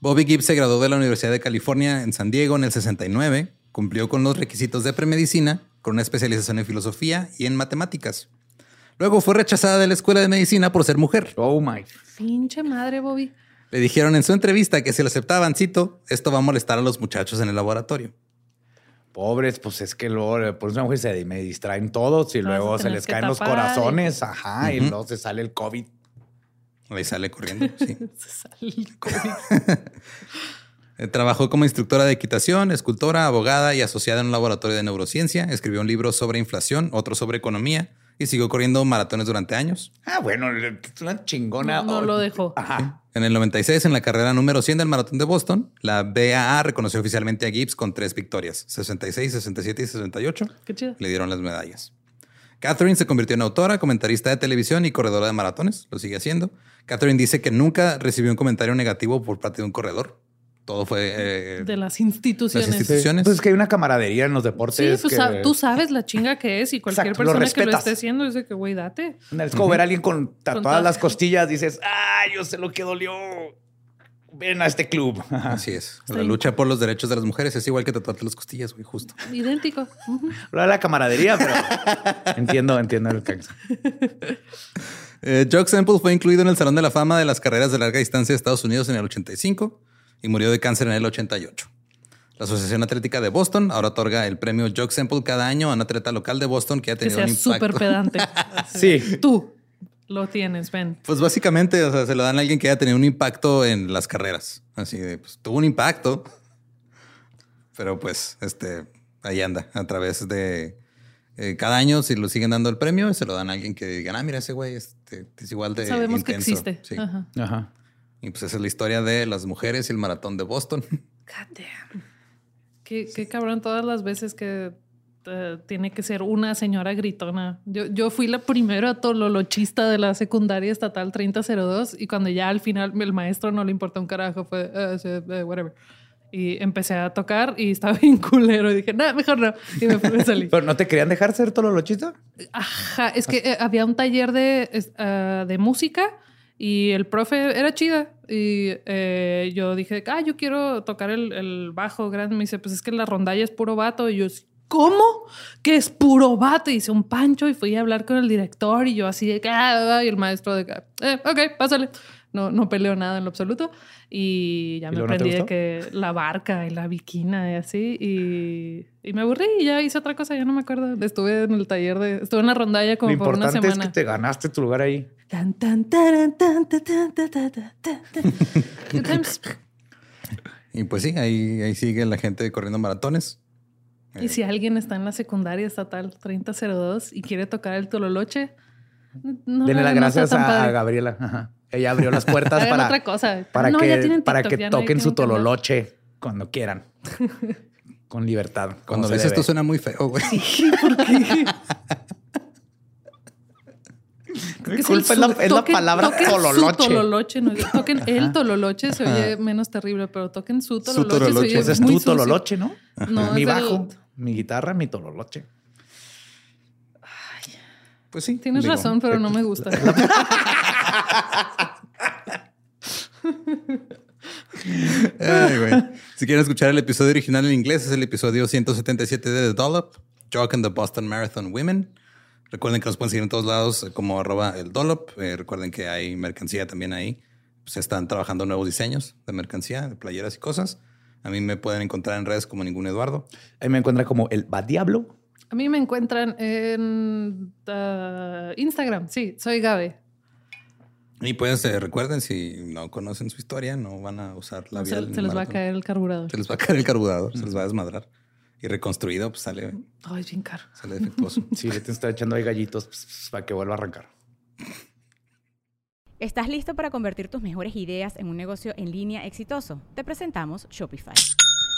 Speaker 1: Bobby Gibb se graduó de la Universidad de California en San Diego en el 69. Cumplió con los requisitos de premedicina, con una especialización en filosofía y en matemáticas. Luego fue rechazada de la escuela de medicina por ser mujer.
Speaker 4: Oh my.
Speaker 3: Pinche madre, Bobby.
Speaker 1: Le dijeron en su entrevista que si lo aceptaban, cito, esto va a molestar a los muchachos en el laboratorio.
Speaker 4: Pobres, pues es que luego por una mujer se me distraen todos y luego se
Speaker 3: tener
Speaker 4: les caen los
Speaker 3: tapar y-
Speaker 4: corazones, ajá, y
Speaker 1: Ujú.
Speaker 4: luego se sale el COVID.
Speaker 1: Ahí sale corriendo. Sí.
Speaker 3: Se sale el COVID.
Speaker 1: Eh, Trabajó como instructora de equitación, escultora, abogada y asociada en un laboratorio de neurociencia. Escribió un libro sobre inflación, otro sobre economía y siguió corriendo maratones durante años.
Speaker 4: Ah, bueno, es una chingona.
Speaker 3: No, no lo dejó.
Speaker 4: Ajá.
Speaker 1: En el 96, en la carrera número 100 del maratón de Boston, la BAA reconoció oficialmente a Gibbs con tres victorias, 66, 67 y 68.
Speaker 3: Qué chido.
Speaker 1: Le dieron las medallas. Catherine se convirtió en autora, comentarista de televisión y corredora de maratones. Lo sigue haciendo. Catherine dice que nunca recibió un comentario negativo por parte de un corredor. Todo fue eh,
Speaker 3: De las instituciones.
Speaker 1: Las instituciones.
Speaker 4: Pues es que hay una camaradería en los
Speaker 3: Sí,
Speaker 4: deportes.
Speaker 3: pues,
Speaker 4: que-
Speaker 3: sab- tú sabes la chinga que es y cualquier
Speaker 4: Exacto, lo
Speaker 3: persona que lo esté haciendo dice que, güey, date.
Speaker 4: Es como ver a alguien con tatuadas las costillas, dices, ah, yo sé lo que dolió. Ven a este club.
Speaker 1: Así es. La lucha por los derechos de las mujeres es igual que tatuarte las costillas, güey, justo.
Speaker 3: Idéntico. Ujú.
Speaker 4: Lo de la camaradería, pero entiendo, entiendo el caso.
Speaker 1: Eh, Jock Semple fue incluido en el Salón de la Fama de las carreras de larga distancia de Estados Unidos en el 85 y murió de cáncer en el 88. La Asociación Atlética de Boston ahora otorga el premio Jock Semple cada año a un atleta local de Boston que ha
Speaker 3: Que
Speaker 1: tenido
Speaker 3: sea
Speaker 1: un impacto.
Speaker 3: súper pedante.
Speaker 4: Sí.
Speaker 3: Tú lo tienes, ven.
Speaker 1: Pues básicamente, o sea, se lo dan a alguien que haya tenido un impacto en las carreras. Así de, pues tuvo un impacto, pero pues, este, ahí anda, a través de eh, cada año, si lo siguen dando el premio, se lo dan a alguien que digan, ah, mira, ese güey este, es igual de
Speaker 3: Sabemos que
Speaker 1: intenso".
Speaker 3: existe.
Speaker 1: Sí.
Speaker 3: Ajá.
Speaker 4: Ajá.
Speaker 1: Y pues esa es la historia de las mujeres y el maratón de Boston.
Speaker 3: God damn. Qué, qué cabrón todas las veces que eh, tiene que ser una señora gritona. Yo, yo fui la primera tololochista de la secundaria estatal 3002 y cuando ya al final el maestro no le importó un carajo, fue "Ah, sí, eh, whatever. Y empecé a tocar y estaba bien culero. Y dije, no, mejor no. Y me, fui- me salí.
Speaker 4: ¿Pero no te querían dejar ser tololochista?
Speaker 3: Ajá, es que eh, había un taller de, ah, de música y el profe era chida. Y eh, yo dije, ah, yo quiero tocar el, el bajo grande. Me dice, pues es que la rondalla es puro vato. Y yo, ¿cómo? Que es puro vato. Y hice un pancho y fui a hablar con el director. Y yo así de, ah, y el maestro de, eh, ok, pásale no, no peleo nada en lo absoluto. Y ya
Speaker 4: ¿Y
Speaker 3: me
Speaker 4: aprendí no
Speaker 3: de que la barca y la biquina y así. Y, y, me aburrí y ya hice otra cosa, ya no me acuerdo. Estuve en el taller de. Estuve en la rondalla como
Speaker 4: lo
Speaker 3: por una semana.
Speaker 4: importante es que te ganaste tu lugar ahí.
Speaker 1: Y pues sí, ahí, ahí sigue la gente corriendo maratones.
Speaker 3: Y si eh. alguien está en la secundaria estatal 3002 y quiere tocar el tololoche, no,
Speaker 4: Denle las gracias a, Gabriela. Ajá. Ella abrió las puertas para,
Speaker 3: otra cosa.
Speaker 4: para
Speaker 3: No,
Speaker 4: que, para toquen su tololoche cuando quieran. Con libertad.
Speaker 1: Cuando
Speaker 4: debe.
Speaker 1: esto suena muy feo, güey.
Speaker 3: Es el
Speaker 4: culpa es es la
Speaker 3: toquen-
Speaker 4: palabra
Speaker 3: toquen su
Speaker 4: tololoche.
Speaker 3: tololoche, no, toquen el tololoche, se oye menos terrible, pero toquen su tololoche. se
Speaker 1: tololoche.
Speaker 3: oye
Speaker 4: Ese es
Speaker 3: muy
Speaker 4: tu
Speaker 3: sucio.
Speaker 4: tololoche, ¿no?
Speaker 3: No,
Speaker 4: mi
Speaker 3: el-
Speaker 4: bajo, mi guitarra, mi tololoche.
Speaker 1: Pues sí.
Speaker 3: Tienes
Speaker 1: digo,
Speaker 3: razón, pero no me gusta.
Speaker 1: Ay, güey. Si quieren escuchar el episodio original en inglés, es el episodio 177 de The Dollop, Jock and the Boston Marathon Women. Recuerden que nos pueden seguir en todos lados eh, como arroba el Dollop. Eh, recuerden que hay mercancía también ahí. Se están trabajando nuevos diseños de mercancía, de playeras y cosas. A mí me pueden encontrar en redes como ningún Eduardo.
Speaker 4: Ahí me encuentra como el va diablo.
Speaker 3: A mí me encuentran en uh, Instagram. Sí, soy Gabe.
Speaker 1: Y pues eh, recuerden, si no conocen su historia, no van a usar la
Speaker 3: se, se les va a caer el carburador.
Speaker 1: Se les va a caer el carburador, se les va a desmadrar. Y reconstruido, pues sale,
Speaker 3: Ay, bien caro.
Speaker 1: sale defectuoso.
Speaker 4: Sí, le te está echando ahí gallitos pss, pss, para que vuelva a arrancar.
Speaker 5: ¿Estás listo para convertir tus mejores ideas en un negocio en línea exitoso? Te presentamos Shopify.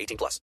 Speaker 6: 18 plus.